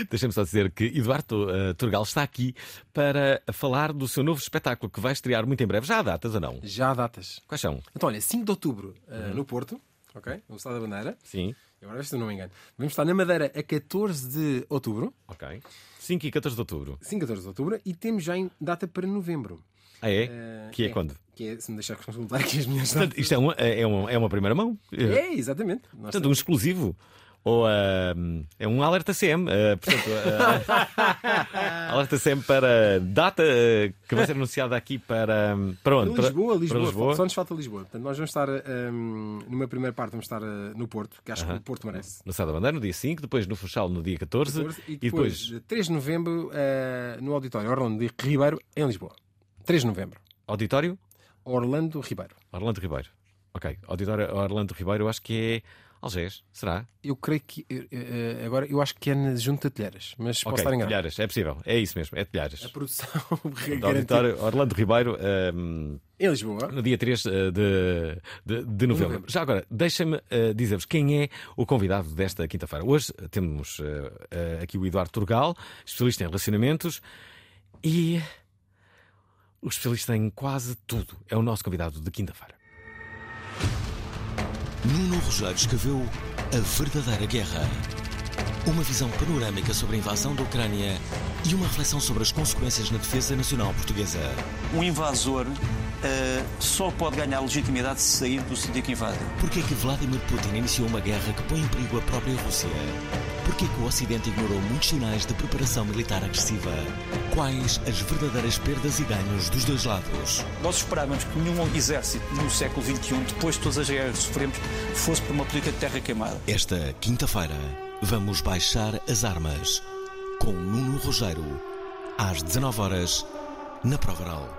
Deixa-me só dizer que Eduardo eh, Turgal está aqui para falar do seu novo espetáculo que vai estrear muito em breve. Já há datas ou não? Já há datas. Quais são? Então, olha, 5 de outubro uh, no Porto, ok? No Estado da Bandeira. Sim. Agora, se não me engano. Vamos estar na Madeira a 14 de outubro. Ok. 5 e 14 de outubro. 5 e 14 de outubro. E temos já em data para novembro. Ah, é? Uh, que é, quando? Que é, se me deixar consultar aqui as minhas Portanto, datas. isto é uma, é, uma, é uma primeira mão? É, exatamente. Nós Portanto, um exclusivo. Ou ah, é um alerta CM. ah, portanto, ah, alerta CM para data ah, que vai ser anunciada aqui para, para onde? Para Lisboa, Para- Lisboa, para Lisboa. Só nos falta Lisboa. Portanto, nós vamos estar, um, numa primeira parte, vamos estar uh, no Porto, que acho que Aham. o Porto merece. No Sá da Bandeira, no dia 5, depois no Funchal, no dia 14, 14, e e depois, depois de 3 de novembro, uh, no Auditório Orlando de Ribeiro, em Lisboa. 3 de novembro. Auditório Orlando Ribeiro. Orlando Ribeiro. Ok, Auditório Orlando Ribeiro, eu acho que é Algés, será? Eu creio que. eh, eh, agora, eu acho que é na Junta de Telheiras, mas posso ok, estar enganado. Telhares, é possível, é isso mesmo, é Telhares. A produção. Auditório Orlando Ribeiro, ahm, Em Lisboa. no dia 3 de, de, de novembro. novembro. Já agora, deixem-me eh, dizer-vos quem é o convidado desta quinta-feira. Hoje eh, temos eh, eh, aqui o Eduardo Turgal, especialista em relacionamentos e o especialista em quase tudo. É o nosso convidado de quinta-feira. Nuno Rogério escreveu A Verdadeira Guerra. Uma visão panorâmica sobre a invasão da Ucrânia e uma reflexão sobre as consequências na defesa nacional portuguesa. Um invasor uh, só pode ganhar legitimidade se sair do sítio que invade. Porquê que Vladimir Putin iniciou uma guerra que põe em perigo a própria Rússia? Porquê que o Ocidente ignorou muitos sinais de preparação militar agressiva? Quais as verdadeiras perdas e ganhos dos dois lados? Nós esperávamos que nenhum exército no século XXI, depois de todas as guerras que sofremos, fosse por uma política de terra queimada. Esta quinta-feira, vamos baixar as armas com Nuno Rogério, às 19 horas na Prova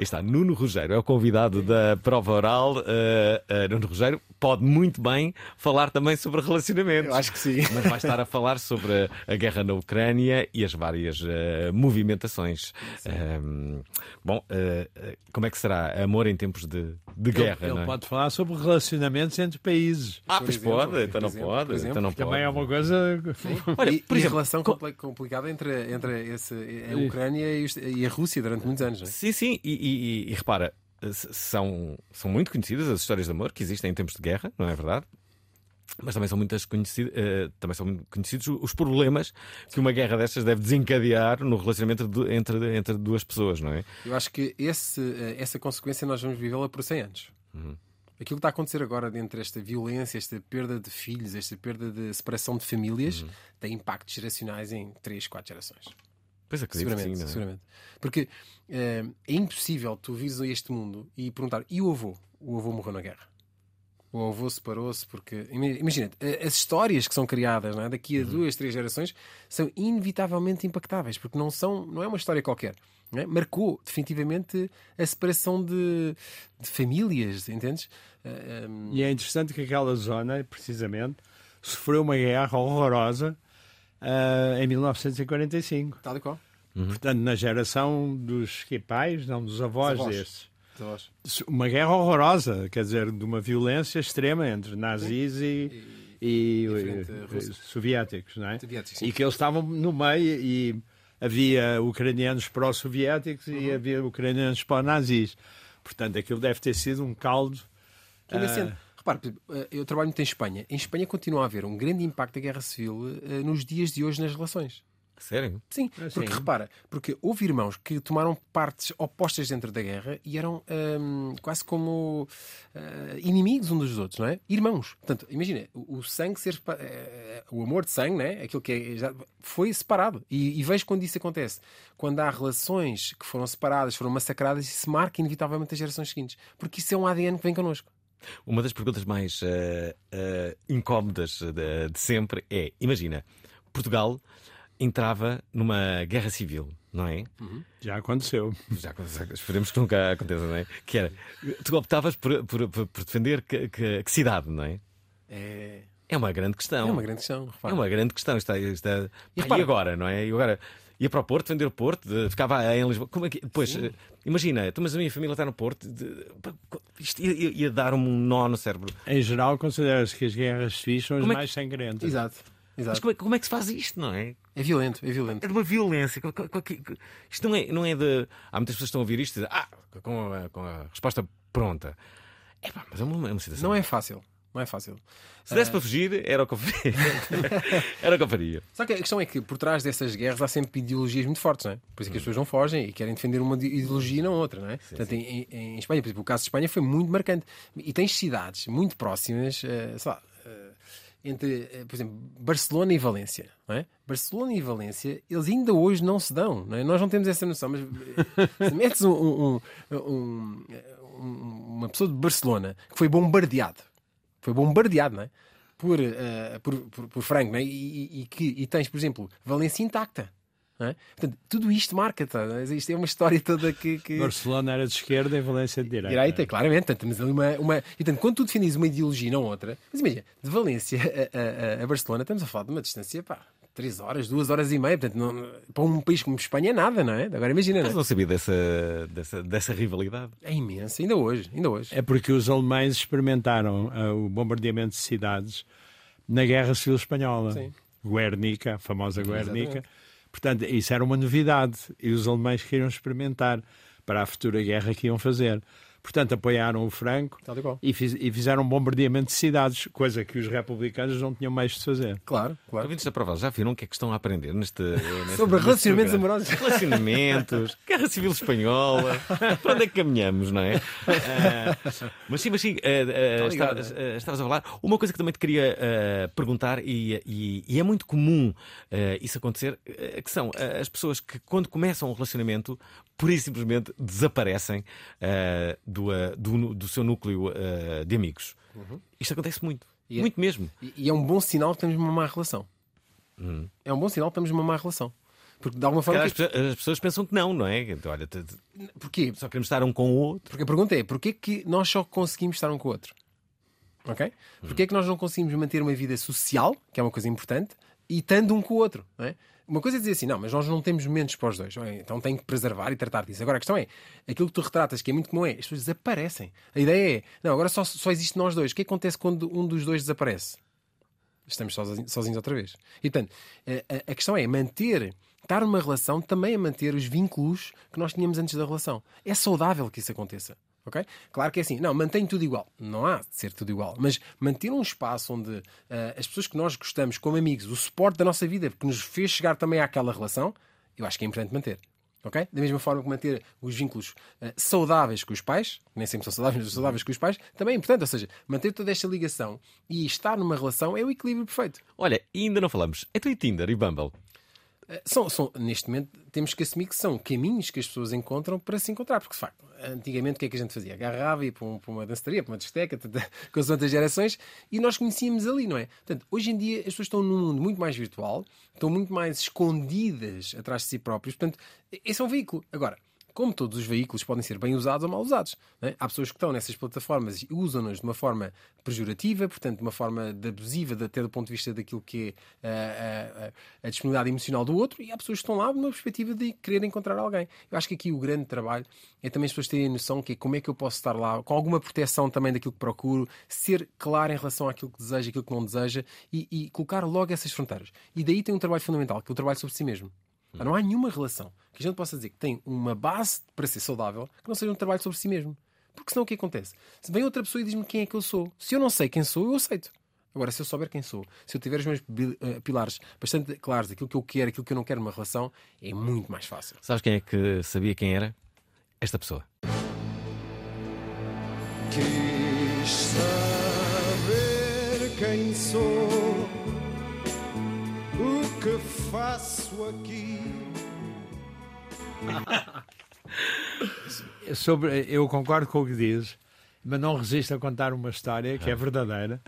Aí está, Nuno Rogério é o convidado da prova oral. Uh, uh, Nuno Rogério pode muito bem falar também sobre relacionamentos. Eu acho que sim. Mas vai estar a falar sobre a guerra na Ucrânia e as várias uh, movimentações. Um, bom, como é que será amor em tempos de, de guerra? Ele, não é? pode falar sobre relacionamentos entre países. Ah, pois exemplo, pode, então não exemplo, pode. por exemplo. Então não Também pode. é uma coisa. Olha, e, por e exemplo, a relação co- compli- complicada entre, entre esse, a Ucrânia e, e a Rússia durante muitos anos. Não é? Sim, sim, e, e- e repara, s- são, são muito conhecidas as histórias de amor que existem em tempos de guerra, não é verdade? Mas também são muitas conhecidas, também são conhecidos os problemas que uma guerra destas deve desencadear no relacionamento de- entre, entre duas pessoas, não é? Eu acho que esse, eh, essa consequência nós vamos vivê-la por 100 anos. Aquilo que está a acontecer agora dentro esta violência, esta perda de filhos, esta perda de separação de famílias, tem impactos geracionais em 3, 4 gerações. Pois acredito que seguramente, sim, não é? seguramente. Porque eh, é impossível tu vires este mundo e perguntar: e o avô? O avô morreu na guerra. O avô separou-se porque. ima- Imagina, eh, as histórias que são criadas não é? daqui Uhum. a duas, três gerações são inevitavelmente impactáveis, porque não, são, não é uma história qualquer. não é? Marcou definitivamente a separação de, de famílias, entendes? Eh, ehm, E é interessante que aquela zona, precisamente, sofreu uma guerra horrorosa ah, em 1945. tal e qual. Portanto, na geração dos que pais, não dos avós, Dos avós. desses. Dos avós. Uma guerra horrorosa, quer dizer, de uma violência extrema entre nazis e, e, frente eh, russos. soviéticos, não é? Soviéticos. E que eles estavam no meio e havia ucranianos pró-soviéticos Uhum. e havia ucranianos pró-nazis. Portanto, aquilo deve ter sido um caldo. Que sendo- Repare, eh, eu trabalho muito em Espanha. Em Espanha continua a haver um grande impacto da guerra civil eh, nos dias de hoje nas relações. Sério? Sim, Ah, porque sim. repara, porque houve irmãos que tomaram partes opostas dentro da guerra e eram hum, quase como ah, inimigos uns dos outros, não é? Irmãos. Portanto, imagina, o, o sangue ser. eh, o amor de sangue, né? Aquilo que é, já foi separado. E, e vejo quando isso acontece. Quando há relações que foram separadas, foram massacradas, isso marca inevitavelmente as gerações seguintes. Porque isso é um ADN que vem connosco. Uma das perguntas mais eh, eh, incómodas de, de sempre é: imagina, Portugal entrava numa guerra civil, não é? Já aconteceu. Já aconteceu, esperemos que nunca aconteça, não é? Que era, tu optavas por, por, por- defender que, que- que cidade, não é? É, É uma grande questão. é uma grande questão. repara. É uma grande questão. Está, está... E E, repara- agora, não é? E agora ia para o Porto, defender o Porto, de- ficava em Lisboa. Como é que... Depois, eh, imagina, mas a minha família está no Porto. de- Isto ia, ia- ia dar um nó no cérebro. Em geral, considera-se que as guerras civis são as Como é que- mais sangrentas. Exato. Mas Exato. como é, como é que se faz isto, não é? É violento, é violento. É de uma violência. Isto não é, não é de. Há muitas pessoas que estão a ouvir isto e dizem, ah, com a, com a resposta pronta. É pá, mas é uma, é uma situação. Não é fácil. Não é fácil. Se desse para fugir, era o que eu faria. era o que eu faria. Só que a questão é que por trás dessas guerras há sempre ideologias muito fortes, não é? Por isso que as pessoas não fogem e querem defender uma ideologia e não outra, não é? Portanto, em, em- em Espanha, por exemplo, o caso de Espanha foi muito marcante. E tens cidades muito próximas, eh, sei lá, eh, entre, eh, por exemplo, Barcelona e Valência, não é? Barcelona e Valência, eles ainda hoje não se dão, não é? Nós não temos essa noção, mas se metes um- um- um- uma pessoa de Barcelona que foi bombardeado, foi bombardeado, não é? Por, eh, por, por, por Franco, não é? E, e- que, e tens, por exemplo, Valência intacta. É? Portanto, tudo isto marca, tá? isto é uma história toda que. que... Barcelona era de esquerda e Valência de direita. Direita, claramente. Portanto, temos ali uma, uma... E, portanto, quando tu defendes uma ideologia e não outra, mas imagina, de Valência a, a- a Barcelona, estamos a falar de uma distância, pá, 3 horas, 2 horas e meia. Portanto, não- para um país como Espanha é nada, não é? Agora imagina, Mas não não é? sabia dessa, dessa, dessa rivalidade. É imenso, ainda hoje, ainda hoje. É porque os alemães experimentaram ah, o bombardeamento de cidades na Guerra Civil Espanhola. Sim. Guernica, a famosa Guernica. Exatamente. Portanto, isso era uma novidade e os alemães queriam experimentar para a futura guerra que iam fazer. Portanto, apoiaram o Franco e, fiz, e, fizeram um bombardeamento de cidades, coisa que os republicanos não tinham mais de fazer. Claro, claro. Ouvintes da prova, já viram o que é que estão a aprender neste. neste Sobre neste relacionamentos programa? amorosos. Relacionamentos, Guerra Civil Espanhola. Para onde é que caminhamos, não é? Ah, mas sim, mas sim, ah, ah, Tá ligado, estavas, a falar. Uma coisa que também te queria perguntar, e, e- e é muito comum isso acontecer, que são as pessoas que, quando começam um relacionamento, pura e simplesmente desaparecem do, ah, do, do seu núcleo ah, de amigos. Uhum. Isto acontece muito. E é- Muito mesmo. E, é um bom sinal que temos uma má relação. Hum. É um bom sinal que temos uma má relação. Porque de alguma forma. As, pessoas- as pessoas pensam que não, não é? Então, olha, te- Porquê? só queremos estar um com o outro. Porque a pergunta é: porquê que nós só conseguimos estar um com o outro? Ok? Porquê que nós não conseguimos manter uma vida social, que é uma coisa importante, e estando um com o outro? Não é? Uma coisa é dizer assim, não, mas nós não temos momentos para os dois, é? então tem que preservar e tratar disso. Agora a questão é: aquilo que tu retratas, que é muito comum, é as pessoas desaparecem. A ideia é: não, agora só, só existe nós dois. O que acontece quando um dos dois desaparece? estamos sozinhos, sozinhos outra vez. E portanto, a, a- a questão é manter, estar numa relação também é manter os vínculos que nós tínhamos antes da relação. É saudável que isso aconteça. Claro que é assim, não, mantém tudo igual. Não há de ser tudo igual, mas manter um espaço onde ah, as pessoas que nós gostamos como amigos, o suporte da nossa vida, que nos fez chegar também àquela relação, eu acho que é importante manter. ok? Da mesma forma que manter os vínculos ah, saudáveis com os pais, nem sempre são saudáveis, mas saudáveis com os pais, também é importante. Ou seja, manter toda esta ligação e estar numa relação é o equilíbrio perfeito. Olha, ainda não falamos. É tu e Tinder e Bumble. Eh, São, são, neste momento, temos que assumir que são caminhos que as pessoas encontram para se encontrar. Porque, de facto, antigamente o que é que a gente fazia? Agarrava e para, um- para uma dançaria, para uma tata, com as outras gerações, e nós conhecíamos ali, não é? Portanto, hoje em dia as pessoas estão num mundo muito mais virtual, estão muito mais escondidas atrás de si próprios. Portanto, esse é um veículo. Agora, como todos os veículos podem ser bem usados ou mal usados. é? Há pessoas que estão nessas plataformas e usam-nas de uma forma pejorativa, portanto, de uma forma de abusiva, de- até do ponto de vista daquilo que é ah, ah, ah, a disponibilidade emocional do outro, e há pessoas que estão lá numa perspectiva de querer encontrar alguém. Eu acho que aqui o grande trabalho é também as pessoas terem a noção que é como é que eu posso estar lá, com alguma proteção também daquilo que procuro, ser claro em relação àquilo que deseja, aquilo que não deseja, e, e colocar logo essas fronteiras. E daí tem um trabalho fundamental, que é o trabalho sobre si mesmo. Não há nenhuma relação que a gente possa dizer que tem uma base para ser saudável que não seja um trabalho sobre si mesmo. Porque senão o que acontece? Se vem outra pessoa e diz-me quem é que eu sou, se eu não sei quem sou, eu aceito. Agora, se eu souber quem sou, se eu tiver os meus eh, pilares bastante claros daquilo que eu quero, aquilo que eu não quero numa relação, é muito mais fácil. Sabes quem é que sabia quem era? Esta pessoa. Quis saber quem sou, que faço aqui. Sobre, eu concordo com o que dizes, mas não resisto a contar uma história que é verdadeira.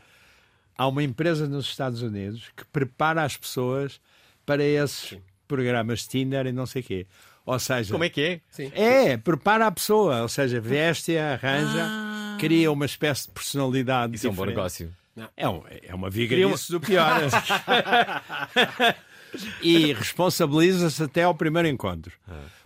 Há uma empresa nos Estados Unidos que prepara as pessoas para esses programas Tinder e não sei o quê. Ou seja, Como é que é? Sim. É, prepara a pessoa, ou seja, veste-a, arranja, cria uma espécie de personalidade. Isso é um bom diferente. Negócio. É, um, é uma Cria vigarice do pior. e responsabiliza-se até ao primeiro encontro.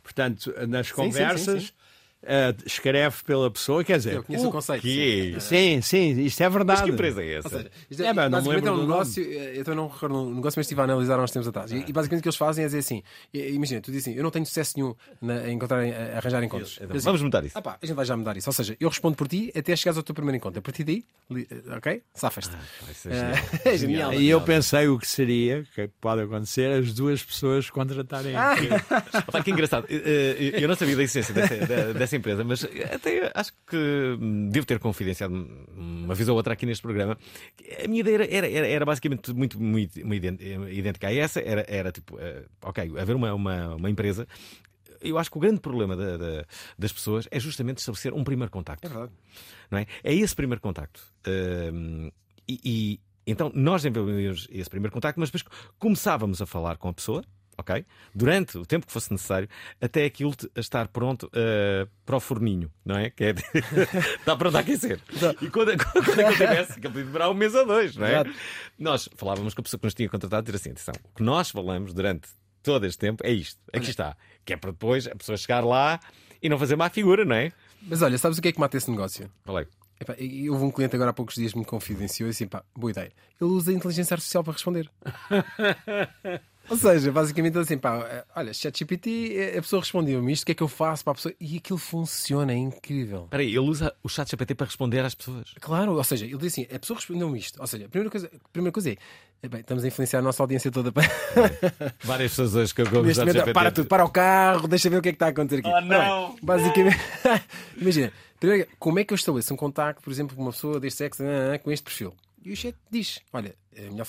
Portanto, nas sim, conversas, sim, sim. Eh, escreve pela pessoa, quer dizer. Eu conheço o conceito, quê? Sim, sim, isto é verdade. Mas que empresa é essa? Seja, isto É, bem, não me basicamente lembro é um do negócio, eu também não recordo um negócio, mas estive a analisar há uns tempos atrás. E, e basicamente o que eles fazem é dizer assim: imagina, tu dizes assim, eu não tenho sucesso nenhum na, em encontrar, a arranjar encontros. Então, digo, vamos mudar isso. Ah pá, a gente vai já mudar isso. Ou seja, eu respondo por ti até chegares ao teu primeiro encontro. A partir daí, li- ok? Safas-te. Isso é Eh, genial. é genial. E eu pensei o que seria, que pode acontecer, as duas pessoas contratarem. Opa, que engraçado. Eh, eh, Eu não sabia da existência dessa, dessa empresa, mas até acho que hum, devo ter confidenciado uma vez ou outra aqui neste programa. A minha ideia era, era, era- basicamente muito, muito, muito idêntica a essa. Era, era tipo, eh, ok, haver uma, uma, uma empresa. Eu acho que o grande problema da- da- das pessoas é justamente estabelecer um primeiro contacto. É verdade. Não é? é esse primeiro contacto. Hum, e, e então nós desenvolvemos esse primeiro contacto, mas depois começávamos a falar com a pessoa, ok? Durante o tempo que fosse necessário, até aquilo estar pronto uh, para o forninho, não é? Que é está pronto a aquecer. E quando, quando acontece, que podia demorar um mês ou dois, não é? Exato. Nós falávamos com a pessoa que nos tinha contratado e dizer assim: atenção, o que nós falamos durante todo este tempo é isto, aqui está. Que é para depois a pessoa chegar lá e não fazer má figura, não é? Mas olha, sabes o que é que mata esse negócio? Qual é? Epá, houve um cliente agora há poucos dias que me confidenciou e assim, pá, boa ideia. Ele usa a inteligência artificial para responder. Ou seja, basicamente assim, pá, olha, ChatGPT, a pessoa respondeu-me isto, o que é que eu faço para a pessoa? E aquilo funciona, é incrível. Espera aí, ele usa o chat GPT para responder às pessoas. Claro, ou seja, ele diz assim, a pessoa respondeu-me isto. Ou seja, a primeira coisa, a primeira coisa é, eh, bem, estamos a influenciar a nossa audiência toda para. Várias pessoas hoje que eu gosto Neste momento, para tudo, para o carro, deixa ver o que é que está a acontecer aqui. Oh, não! Bem, basicamente, imagina, primeiro, como é que eu estabeleço um contacto, por exemplo, com uma pessoa deste sexo, ah, ah, com este perfil? E o chat diz: Olha, é melhor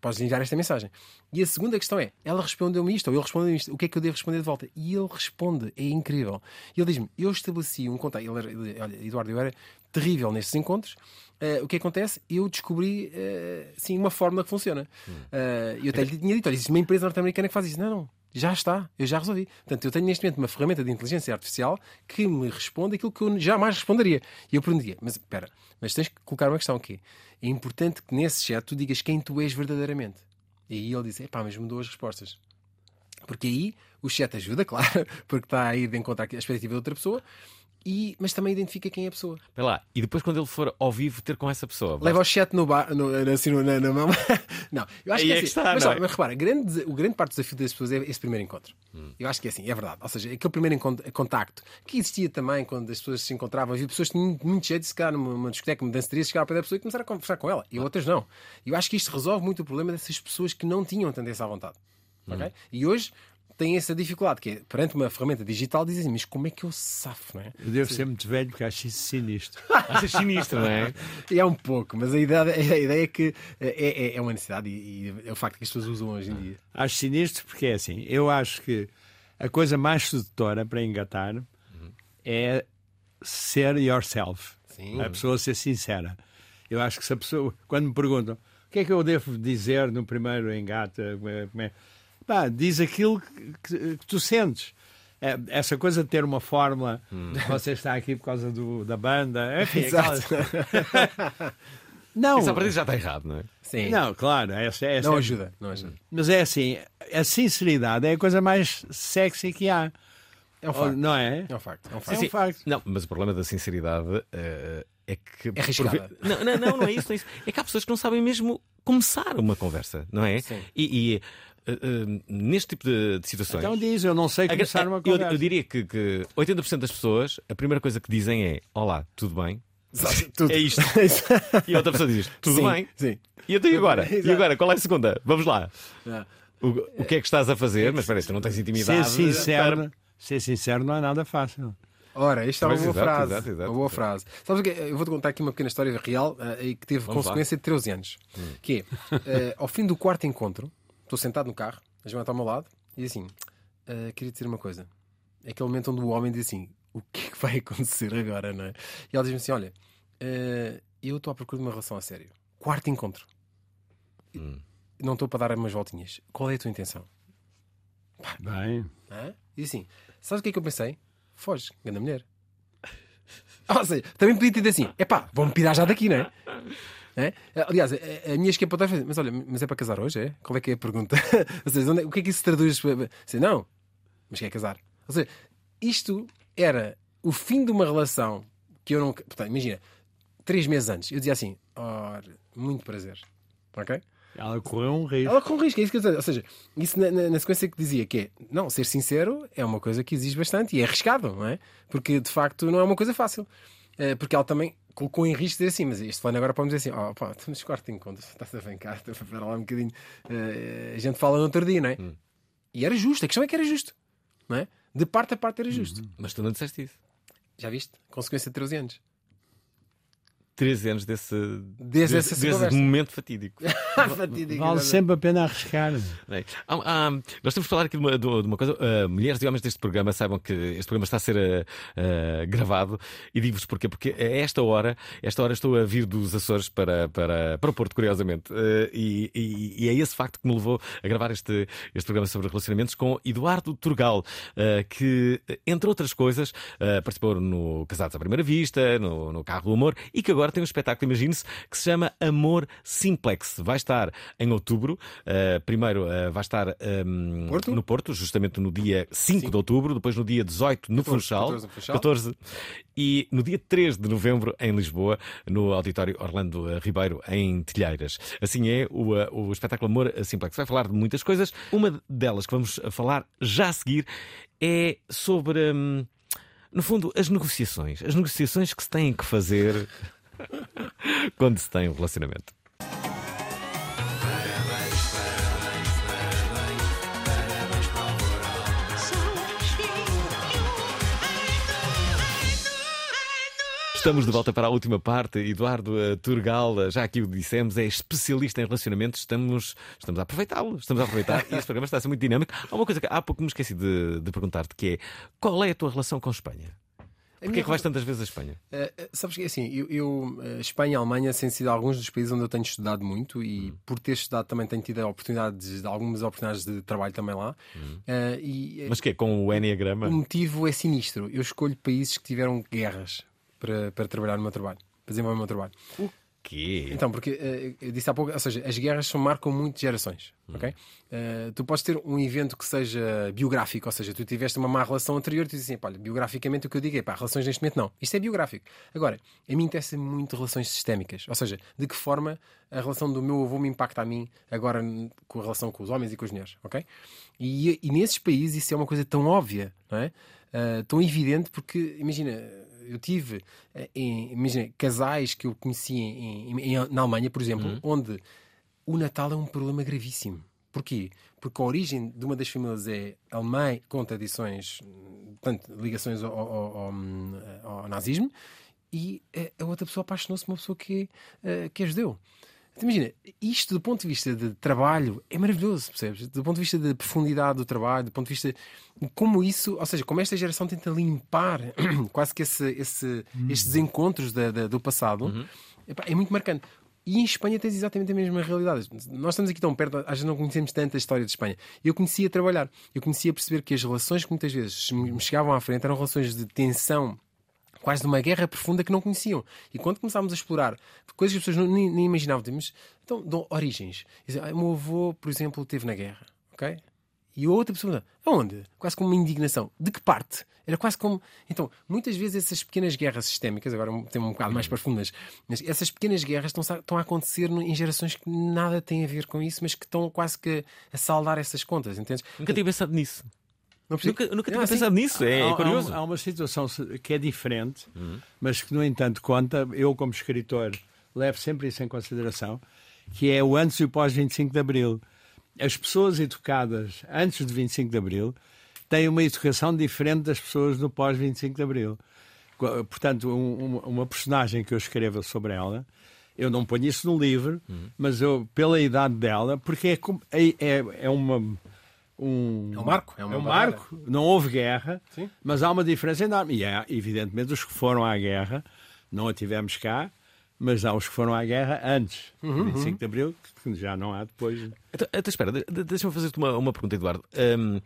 podes enviar esta mensagem. E a segunda questão é: ela respondeu-me isto, ou ele respondeu-me isto, o que é que eu devo responder de volta? E ele responde, é incrível. E ele diz-me: Eu estabeleci um contato. Ele ele- olha, Eduardo, eu era terrível nestes encontros. Eh, o que acontece? Eu descobri eh, sim, uma forma que funciona. Eh, eu até lhe tinha dito: Olha, existe uma empresa norte-americana que faz isso. Não, não. Já está, eu já resolvi. Portanto, eu tenho neste momento uma ferramenta de inteligência artificial que me responde aquilo que eu jamais responderia. E eu perguntaria, mas espera, mas tens que colocar uma questão aqui. É importante que nesse chat tu digas quem tu és verdadeiramente. E aí ele diz, epá, mas mudou as respostas. Porque aí o chat ajuda, claro, porque está a ir de encontro à expectativa de outra pessoa, e, mas também identifica quem é a pessoa. Espera lá, e depois quando ele for ao vivo ter com essa pessoa. Leva o chat no bar, no, assim, na, na mão. não, eu acho Aí que é é assim. que está, mas, não é? mas repara, a grande, o grande parte do desafio das pessoas é esse primeiro encontro. Eu acho que é assim, é verdade. Ou seja, aquele primeiro contacto que existia também quando as pessoas se encontravam, havia pessoas que tinham muito jeito de se calhar numa discoteca, uma danceteria, chegar pé da pessoa e começar a conversar com ela. E outras não. Eu acho que isto resolve muito o problema dessas pessoas que não tinham tendência à vontade. ok? E hoje tem essa dificuldade, que é perante uma ferramenta digital, dizem, mas como é que eu safo, não é? Eu devo ser muito velho porque acho isso sinistro. Achas sinistro, não é? É um pouco, mas a ideia, a ideia é que é, é, é uma necessidade e, e é o facto que as pessoas usam hoje em dia. Acho sinistro porque é assim. Eu acho que a coisa mais sedutora para engatar é ser yourself. Sim. A pessoa ser sincera. Eu acho que se a pessoa, quando me perguntam o que é que eu devo dizer no primeiro engate, é- como é? Pá, diz aquilo que, que- que tu sentes. É, essa coisa de ter uma fórmula, você está aqui por causa do- da banda, enfim, Exato. aquelas- Não. Isso a partir já está errado, não é? Sim. Não, claro, essa, essa Não é- ajuda, não ajuda. Mas é assim, a sinceridade é a coisa mais sexy que há. É um facto. Não é? É um facto. É um É facto. um facto. Não, mas o problema da sinceridade eh, é que. É arriscada. não, não, não é isso, não é isso. É que há pessoas que não sabem mesmo começar uma conversa, não é? Sim. E, e, eh, eh, neste tipo de, de situações. Então diz, eu não sei a começar uma eu- conversa. Eu, diria que, que 80% das pessoas, a primeira coisa que dizem é: Olá, tudo bem? Tudo. É isto. E a outra pessoa diz: Tudo Sim, bem? sim. E e agora? E Exato. agora? Qual é a segunda? Vamos lá. Ah. O, o que é que estás a fazer? Mas espera aí, tu não tens Ser intimidade. sincero, para- ser sincero não é nada fácil. Ora, isto é uma boa exato, frase. exato, exato. Uma boa frase. Sabes o que é? Eu vou-te contar aqui uma pequena história real e que teve Vamos lá. consequência de 13 anos. Que é, eh, ao fim do quarto encontro, estou sentado no carro, a Joana está ao meu lado, e diz assim: "Ah, queria dizer uma coisa. É aquele momento onde o homem diz assim: o que é que vai acontecer agora, não é? E ela diz-me assim: olha, eh, eu estou à procura de uma relação a sério. Quarto encontro. Não estou para dar umas voltinhas. Qual é a tua intenção? Bem, Hã? E assim, sabes o que é que eu pensei? Foge, grande mulher. Ou seja, também podia ter dito assim: epá, vão-me pirar já daqui, não é? É? Aliás, a, a minha escapatória foi mas olha, mas é para casar hoje, é? Qual é que é a pergunta? Ou seja, onde é- o que é que isso se traduz? Assim, não, mas quer casar. Ou seja, isto era o fim de uma relação que eu não. Portanto, imagina, três meses antes, eu dizia assim: ora, muito prazer. Ok? ela correu um risco. Ela com risco, é isso que eu estou. Ou seja, isso na, na- na sequência que dizia que é, não, ser sincero é uma coisa que exige bastante e é arriscado, não é? Porque de facto não é uma coisa fácil. Porque ela também colocou em risco dizer assim, mas este plano agora podemos dizer assim: oh, pá, estamos quarto de encontro, estás a cá, espera lá um bocadinho. Eh, a gente fala no outro dia, não é? E era justo, a questão é que era justo, não é? De parte a parte era justo. Mas tu não disseste isso. Já viste? Consequência de 13 anos. 13 anos desse, Desde desse conversa. momento fatídico. Fatídico, Vale sempre a pena arriscar. Bem, há- há- nós temos de falar aqui de uma, de uma coisa. Ah, mulheres e homens deste programa saibam que este programa está a ser ah, gravado e digo-vos porquê. Porque a esta hora, esta hora estou a vir dos Açores para, para, para o Porto, curiosamente. Ah, e, e- e é esse facto que me levou a gravar este, este programa sobre relacionamentos com Eduardo Turgal, que, entre outras coisas, participou no Casados à Primeira Vista, no, no Carro do Amor e que agora agora tem um espetáculo, imagine-se, que se chama Amor Simplex. Vai estar em outubro. Uh, primeiro uh, vai estar um, Porto? no Porto, justamente no dia 5 de outubro, depois no dia 18 no 14, Funchal, 14 no Funchal. 14, e no dia 3 de novembro em Lisboa, no Auditório Orlando uh, Ribeiro, em Telheiras. Assim é o, o espetáculo Amor Simplex. Vai falar de muitas coisas. Uma delas que vamos falar já a seguir é sobre. hum, no fundo, as negociações. As negociações que se têm que fazer quando se tem um relacionamento. Estamos de volta para a última parte. Eduardo eh, Turgal, já aqui o dissemos, é especialista em relacionamentos. Estamos, estamos a aproveitá-lo. Estamos a aproveitar. E este programa está a ser muito dinâmico. Há uma coisa que há pouco me esqueci de, de perguntar-te, que é qual é a tua relação com Espanha? Porquê é que vais tantas vezes à Espanha? Uh, uh, sabes que assim, eu, eu, uh, Espanha e Alemanha têm sido alguns dos países onde eu tenho estudado muito e Hum. por ter estudado também tenho tido oportunidades, de, algumas oportunidades de trabalho também lá. Uh, e. Mas que é com o Enneagrama? O motivo é sinistro. Eu escolho países que tiveram guerras para, para trabalhar no meu trabalho, para desenvolver o meu trabalho. O quê? Então, porque uh, eu disse há pouco, ou seja, as guerras são, marcam muito gerações. ok? Uh, tu podes ter um evento que seja biográfico, ou seja, tu tiveste uma má relação anterior, tu dizes assim, pá, olha, biograficamente o que eu digo é, pá, relações neste momento não. Isto é biográfico. Agora, a mim interessa muito relações sistémicas, ou seja, de que forma a relação do meu avô me impacta a mim agora com a relação com os homens e com as mulheres, ok? E, e nesses países isso é uma coisa tão óbvia, não é? Uh, tão evidente porque, imagina, eu tive, eh, em, imagina, casais que eu conheci em, em- na Alemanha, por exemplo, Uhum. onde o Natal é um problema gravíssimo. Porquê? Porque a origem de uma das famílias é alemã, com tradições, portanto, ligações ao, ao- ao- ao nazismo, e a- a outra pessoa apaixonou-se por uma pessoa que, é, eh, que é judeu. Imagina, isto do ponto de vista de trabalho é maravilhoso, percebes? Do ponto de vista da profundidade do trabalho, do ponto de vista de como isso, ou seja, como esta geração tenta limpar quase que esse, esse- estes desencontros da- da- do passado, epá, é muito marcante. E em Espanha tens exatamente a mesma realidade. Nós estamos aqui tão perto, às vezes não conhecemos tanto a história de Espanha. Eu conhecia trabalhar, eu conhecia perceber que as relações que muitas vezes me chegavam à frente eram relações de tensão quase de uma guerra profunda que não conheciam. E quando começámos a explorar coisas que as pessoas não- nem, nem imaginavam, temos, então dão origens. Dizem, "Ah, meu avô, por exemplo, esteve na guerra, ok? E outra pessoa, aonde? Quase como uma indignação. De que parte? Era quase como. Então, muitas vezes essas pequenas guerras sistémicas, agora tema um bocado mais profundas, mas essas pequenas guerras estão, estão a acontecer em gerações que nada têm a ver com isso, mas que estão quase que a saldar essas contas, entendes? Nunca tinha pensado nisso. Não percebo. Nunca, nunca tinha assim- pensado nisso, é, Há- há, curioso. Há, uma situação que é diferente, mas que, no entanto, conta. Eu, como escritor, levo sempre isso em consideração, que é o antes e o pós 25 de Abril. As pessoas educadas antes de 25 de Abril têm uma educação diferente das pessoas do pós 25 de Abril. Portanto, um- uma, uma personagem que eu escreva sobre ela, eu não ponho isso no livro, mas eu, pela idade dela, porque é, é, é, é uma. Um, É um marco, é É um marco. Não houve guerra, Sim. mas há uma diferença enorme. E há, evidentemente, os que foram à guerra, não a tivemos cá, mas há os que foram à guerra antes, Uhum, 25 de Abril, que já não há depois. Então, então, espera, de- de- deixa-me fazer-te uma, uma pergunta, Eduardo. Hum,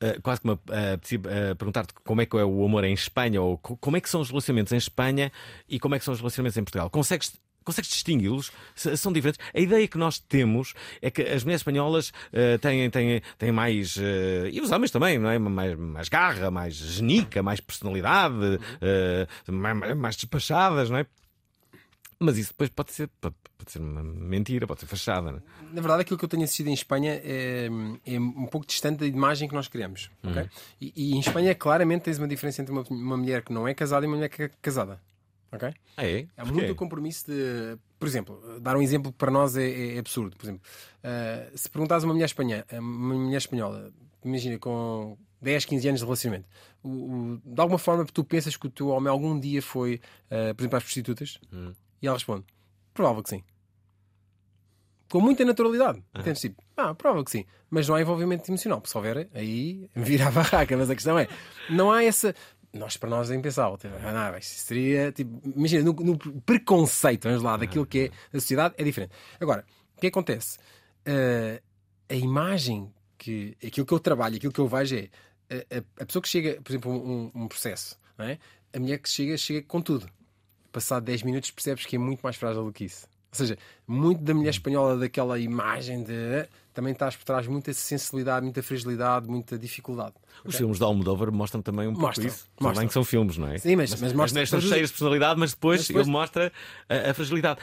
ah, quase que me apetecia, ah, perguntar-te como é que é o amor em Espanha, ou co- como é que são os relacionamentos em Espanha e como é que são os relacionamentos em Portugal. Consegues, consegues distingui-los? São diferentes? A ideia que nós temos é que as mulheres espanholas ah, têm, têm, têm mais. ah, e os homens também, não é? Mais, mais garra, mais genica, mais personalidade, ah, mais, mais despachadas, não é? Mas isso depois pode ser, pode, pode ser uma mentira, pode ser fachada. É? Na verdade, aquilo que eu tenho assistido em Espanha é, é um pouco distante da imagem que nós criamos. ok? Uhum. E, e em Espanha, claramente, tens uma diferença entre uma, uma mulher que não é casada e uma mulher que é casada. Ok? Ah, é? Há muito o compromisso de. Por exemplo, dar um exemplo que para nós é, é absurdo. Por exemplo, ah, se perguntares a uma mulher, espanha, a uma mulher espanhola, imagina com 10, 15 anos de relacionamento, o- o- de alguma forma tu pensas que o teu homem algum dia foi, ah, por exemplo, às prostitutas? Hum. E ela responde: provável que sim. Com muita naturalidade. Entendes? Tipo, ah, provável que sim. Mas não há envolvimento emocional. Se houver, aí vira a barraca. Mas a questão é: não há essa. Nós, para nós, é impensável. Tipo, ah, não, isso seria. Tipo, imagina, no, no preconceito, vamos lá, daquilo que é a sociedade, é diferente. Agora, o que acontece? Ah, a imagem que. Aquilo que eu trabalho, aquilo que eu vejo é. A, a- a pessoa que chega, por exemplo, um, um processo, é? A mulher que chega, chega com tudo passado 10 minutos percebes que é muito mais frágil do que isso. Ou seja, muito da mulher espanhola, daquela imagem de. Também estás por trás muita sensibilidade, muita fragilidade, muita dificuldade. Os Ok? filmes de Almodóvar mostram também um pouco Mostram, isso. Mostram. bem que são filmes, não é? Sim, mas- mas as mostra- são mas- cheias de personalidade, mas depois, mas depois- ele mostra a, a fragilidade.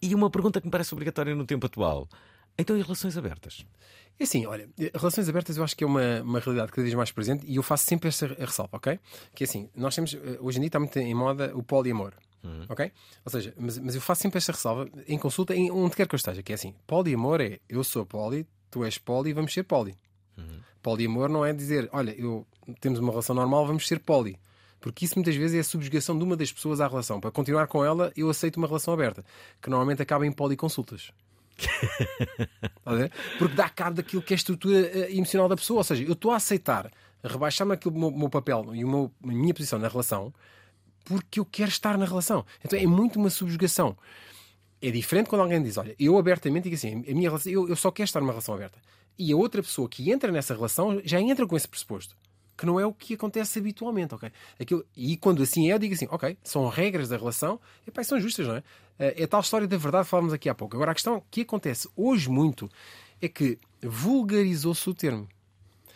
E uma pergunta que me parece obrigatória no tempo atual. Então, e relações abertas? É assim, olha, relações abertas eu acho que é uma, uma realidade cada vez mais presente e eu faço sempre essa ressalva, ok? Que é assim, nós temos, eh, hoje em dia está muito em moda o poliamor, ok? Ou seja, mas, mas eu faço sempre esta ressalva em consulta, em onde quer que eu esteja, que é assim, poliamor é eu sou poli, tu és poli e vamos ser poli. Poliamor não é dizer, olha, eu temos uma relação normal, vamos ser poli. Porque isso muitas vezes é a subjugação de uma das pessoas à relação. Para continuar com ela, eu aceito uma relação aberta, que normalmente acaba em policonsultas. Porque dá cabo daquilo que é a estrutura eh, emocional da pessoa. Ou seja, eu estou a aceitar rebaixar-me aquilo meu, meu papel e a minha posição na relação porque eu quero estar na relação. Então é muito uma subjugação. É diferente quando alguém diz: Olha, eu abertamente digo assim, a minha relação, eu, eu só quero estar numa relação aberta. E a outra pessoa que entra nessa relação já entra com esse pressuposto. Que não é o que acontece habitualmente, ok? Aquilo, e quando assim é, eu digo assim: Ok, são regras da relação, e pá, são justas, não é? Eh, É tal história da verdade que falávamos aqui há pouco. Agora, a questão que acontece hoje muito é que vulgarizou-se o termo.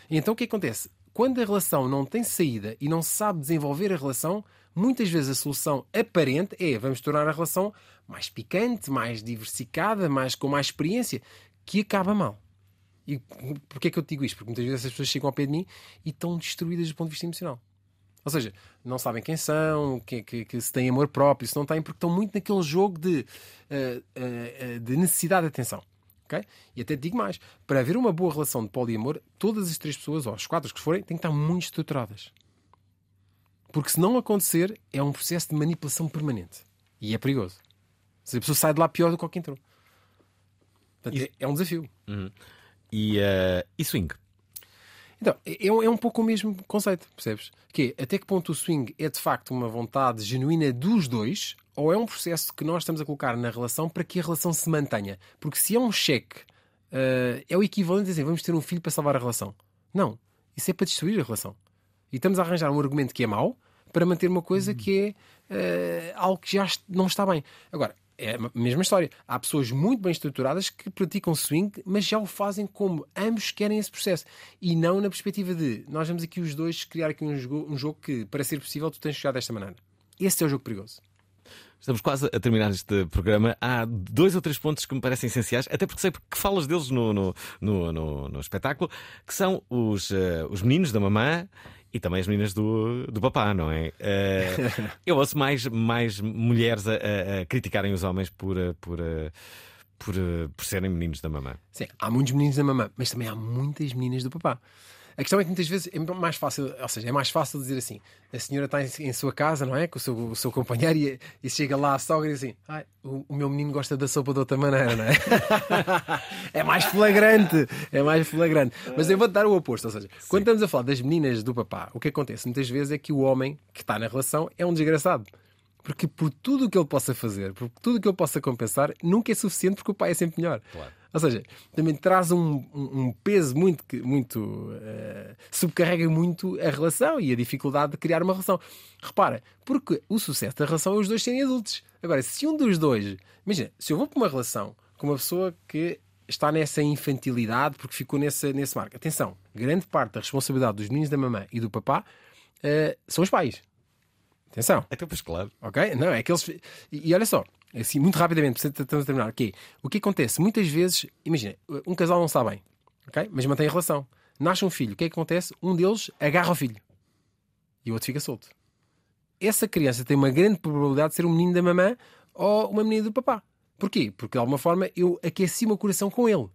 Então o que acontece? Quando a relação não tem saída e não se sabe desenvolver a relação, muitas vezes a solução aparente é vamos tornar a relação mais picante, mais diversificada, mais, com mais experiência, que acaba mal. E porquê é que eu digo isto? Porque muitas vezes as pessoas chegam ao pé de mim e estão destruídas do ponto de vista emocional. Ou seja, não sabem quem são, que, que, que se têm amor próprio, se não têm, porque estão muito naquele jogo de, eh, eh, de necessidade de atenção. ok? E até digo mais: para haver uma boa relação de poliamor, todas as três pessoas, ou as quatro que forem, têm que estar muito estruturadas. Porque se não acontecer, é um processo de manipulação permanente. E é perigoso. Seja, a pessoa sai de lá pior do que qualquer entrou. Portanto, é, é um desafio. Uhum. E, eh, e swing? Então, é, um- é um pouco o mesmo conceito, percebes? Que é, até que ponto o swing é de facto uma vontade genuína dos dois ou é um processo que nós estamos a colocar na relação para que a relação se mantenha? Porque se é um cheque, eh, é o equivalente a dizer vamos ter um filho para salvar a relação. Não, isso é para destruir a relação. E estamos a arranjar um argumento que é mau para manter uma coisa que é eh, algo que já não está bem. Agora, é a mesma história. Há pessoas muito bem estruturadas que praticam swing, mas já o fazem como ambos querem esse processo. E não na perspectiva de nós vamos aqui os dois criar aqui um jogo, um jogo que, para ser possível, tu tens de jogar desta maneira. Esse é o jogo perigoso. Estamos quase a terminar este programa. Há dois ou três pontos que me parecem essenciais, até porque sei que falas deles no, no, no, no- no espetáculo, que são os, eh, os meninos da mamã e também as meninas do, do papá, não é? Eh, eu ouço mais, mais mulheres a, a- a criticarem os homens por, eh, por, eh, por, por serem meninos da mamã. Sim, há muitos meninos da mamã, mas também há muitas meninas do papá. A questão é que muitas vezes é mais fácil, ou seja, é mais fácil dizer assim: a senhora está em, em sua casa, não é? Com o seu, o seu companheiro e, e chega lá a sogra e diz assim: o, o meu menino gosta da sopa de outra maneira, não é? é mais flagrante, é mais flagrante. Mas eu vou-te dar o oposto, ou seja, quando estamos a falar das meninas do papá, o que acontece muitas vezes é que o homem que está na relação é um desgraçado. Porque por tudo o que ele possa fazer, por tudo o que ele possa compensar, nunca é suficiente porque o pai é sempre melhor. Ou seja, também traz um, um- peso muito, muito eh, subcarrega muito a relação e a dificuldade de criar uma relação. Repara, porque o sucesso da relação é os dois serem adultos. Agora, se um dos dois, imagina, se eu vou para uma relação com uma pessoa que está nessa infantilidade porque ficou nesse, nesse marco, atenção, grande parte da responsabilidade dos meninos da mamãe e do papá eh, são os pais. Atenção. Então, pois claro. Ok? Não, é que eles. E, e olha só, assim, muito rapidamente, estamos a terminar. Que é, o que acontece? Muitas vezes, imagina, um casal não está bem, ok? Mas mantém a relação. Nasce um filho, o que é que acontece? Um deles agarra o filho e o outro fica solto. Essa criança tem uma grande probabilidade de ser um menino da mamã ou uma menina do papá. Porquê? Porque de alguma forma eu aqueci o meu coração com ele.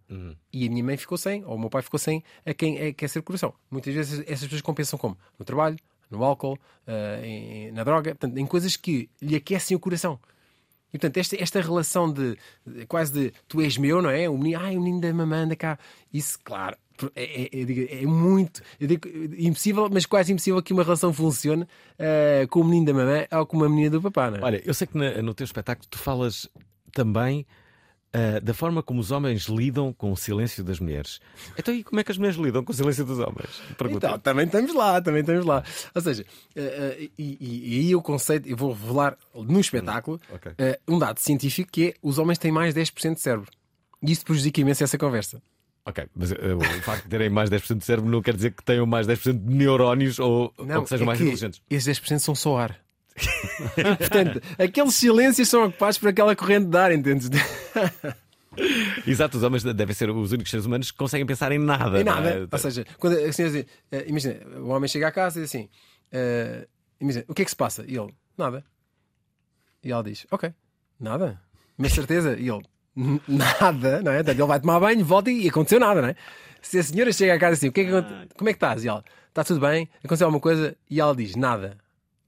E a minha mãe ficou sem, ou o meu pai ficou sem a quem aquecer o coração. Muitas vezes essas pessoas compensam como? No trabalho, no álcool, eh, em- na droga, portanto, em coisas que lhe aquecem o coração. E portanto, esta, esta relação de, quase de tu és meu, não é? O menino, ai, o menino da mamãe anda cá. Isso, claro, é, é- digo, é muito eu digo, impossível, mas quase impossível que uma relação funcione eh, com o menino da mamãe ou com uma menina do papá, não é? Olha, eu sei que na- no teu espetáculo tu falas também ah, da forma como os homens lidam com o silêncio das mulheres. Então, e como é que as mulheres lidam com o silêncio dos homens? Pergunta. Então, também estamos lá, também estamos lá. Ou seja, eh, eh, e, aí o conceito, eu vou revelar no espetáculo ok. eh, um dado científico que é os homens têm mais 10% de cérebro. E isso prejudica imenso essa conversa. Ok, mas ah, o facto de terem mais 10% de cérebro não quer dizer que tenham mais 10% de neurónios ou, ou que sejam é mais que inteligentes. Esses 10% são só ar. Portanto, aqueles silêncios são ocupados por aquela corrente de ar, entendes? Exato, os homens devem ser os únicos seres humanos que conseguem pensar em nada. Em nada. é? Ou seja, quando assim, assim, eh, imagina, o homem chega à casa e diz assim: eh, imagina, o que é que se passa? E ele, nada. E ela diz: Ok, nada. Mas certeza? E ele, "N- nada, não é? Portanto, ele vai tomar banho, volta e aconteceu nada, não é? Se a senhora chega à casa assim: o que é que Como é que estás? E ela, está tudo bem? Aconteceu alguma coisa? E ela diz: Nada.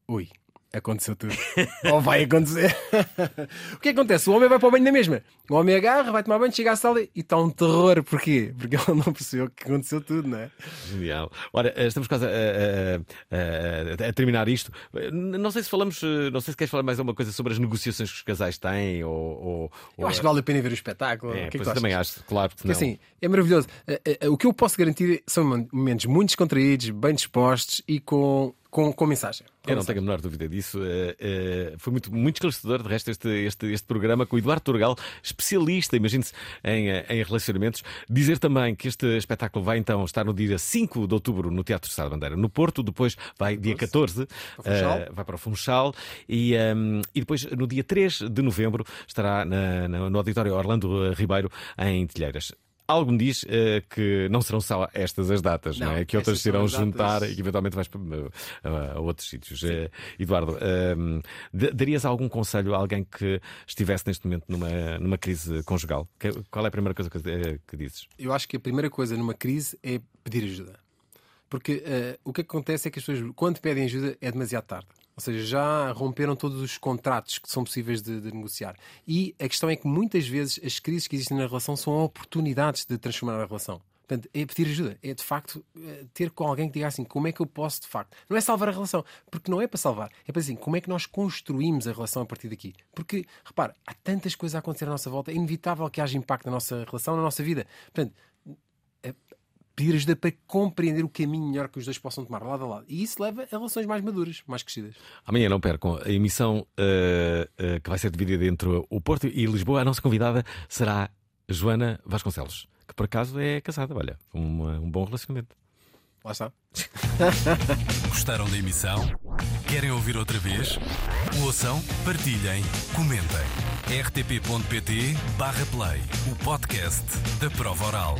Ui. Aconteceu tudo. Ou vai acontecer. o que acontece? O homem vai para o banho na mesma. O homem agarra, vai tomar banho, chega à sala e está um terror. Porquê? Porque ele não percebeu que aconteceu tudo, não é? Genial. Ora, eh, estamos quase a, a- a- a terminar isto. Não sei se falamos, eh, não sei se queres falar mais alguma coisa sobre as negociações que os casais têm ou. ou- Eu acho que vale a pena ver o espetáculo. É, o que é que também acho, claro, porque Porque assim, é maravilhoso. Eh, O que eu posso garantir são momentos muito descontraídos, bem dispostos e com, com, com mensagem. Com Eu não mensagem. tenho a menor dúvida disso. Eh, eh, foi muito, muito esclarecedor, de resto, este, este, este programa com o Eduardo Turgal, especialista, imagine-se, em, eh, em relacionamentos. Dizer também que este espetáculo vai então estar no dia 5 de outubro no Teatro da Bandeira, no Porto. Depois vai dia 14, Funchal. eh, vai para o Funchal. E, ehm, e depois, no dia 3 de novembro, estará na- na- no Auditório Orlando Ribeiro, em Telheiras. Algo me diz eh, que não serão só estas as datas, não, Não, é? Que outras se irão juntar datas. e que eventualmente vais para, a, a outros sítios. Eh, Eduardo, ehm, darias algum conselho a alguém que estivesse neste momento numa, numa crise conjugal? Que- qual é a primeira coisa que, eh, que dizes? Eu acho que a primeira coisa numa crise é pedir ajuda. Porque eh, o que acontece é que as pessoas, quando pedem ajuda, é demasiado tarde. Ou seja, já romperam todos os contratos que são possíveis de, de negociar. E a questão é que muitas vezes as crises que existem na relação são oportunidades de transformar a relação. Portanto, é pedir ajuda. É de facto eh, ter com alguém que diga assim: como é que eu posso de facto. Não é salvar a relação, porque não é para salvar. É para assim: como é que nós construímos a relação a partir daqui? Porque, repare, há tantas coisas a acontecer à nossa volta, é inevitável que haja impacto na nossa relação, na nossa vida. Portanto, pedir ajuda para compreender o caminho melhor que os dois possam tomar lado a lado. E isso leva a relações mais maduras, mais crescidas. Amanhã não percam a emissão eh, eh, que vai ser dividida entre o Porto e Lisboa. A nossa convidada será Joana Vasconcelos, que por acaso é casada. Olha, um, um bom relacionamento. Lá está. Gostaram da emissão? Querem ouvir outra vez? Ouçam, partilhem, comentem. rtp.pt/play o podcast da prova oral.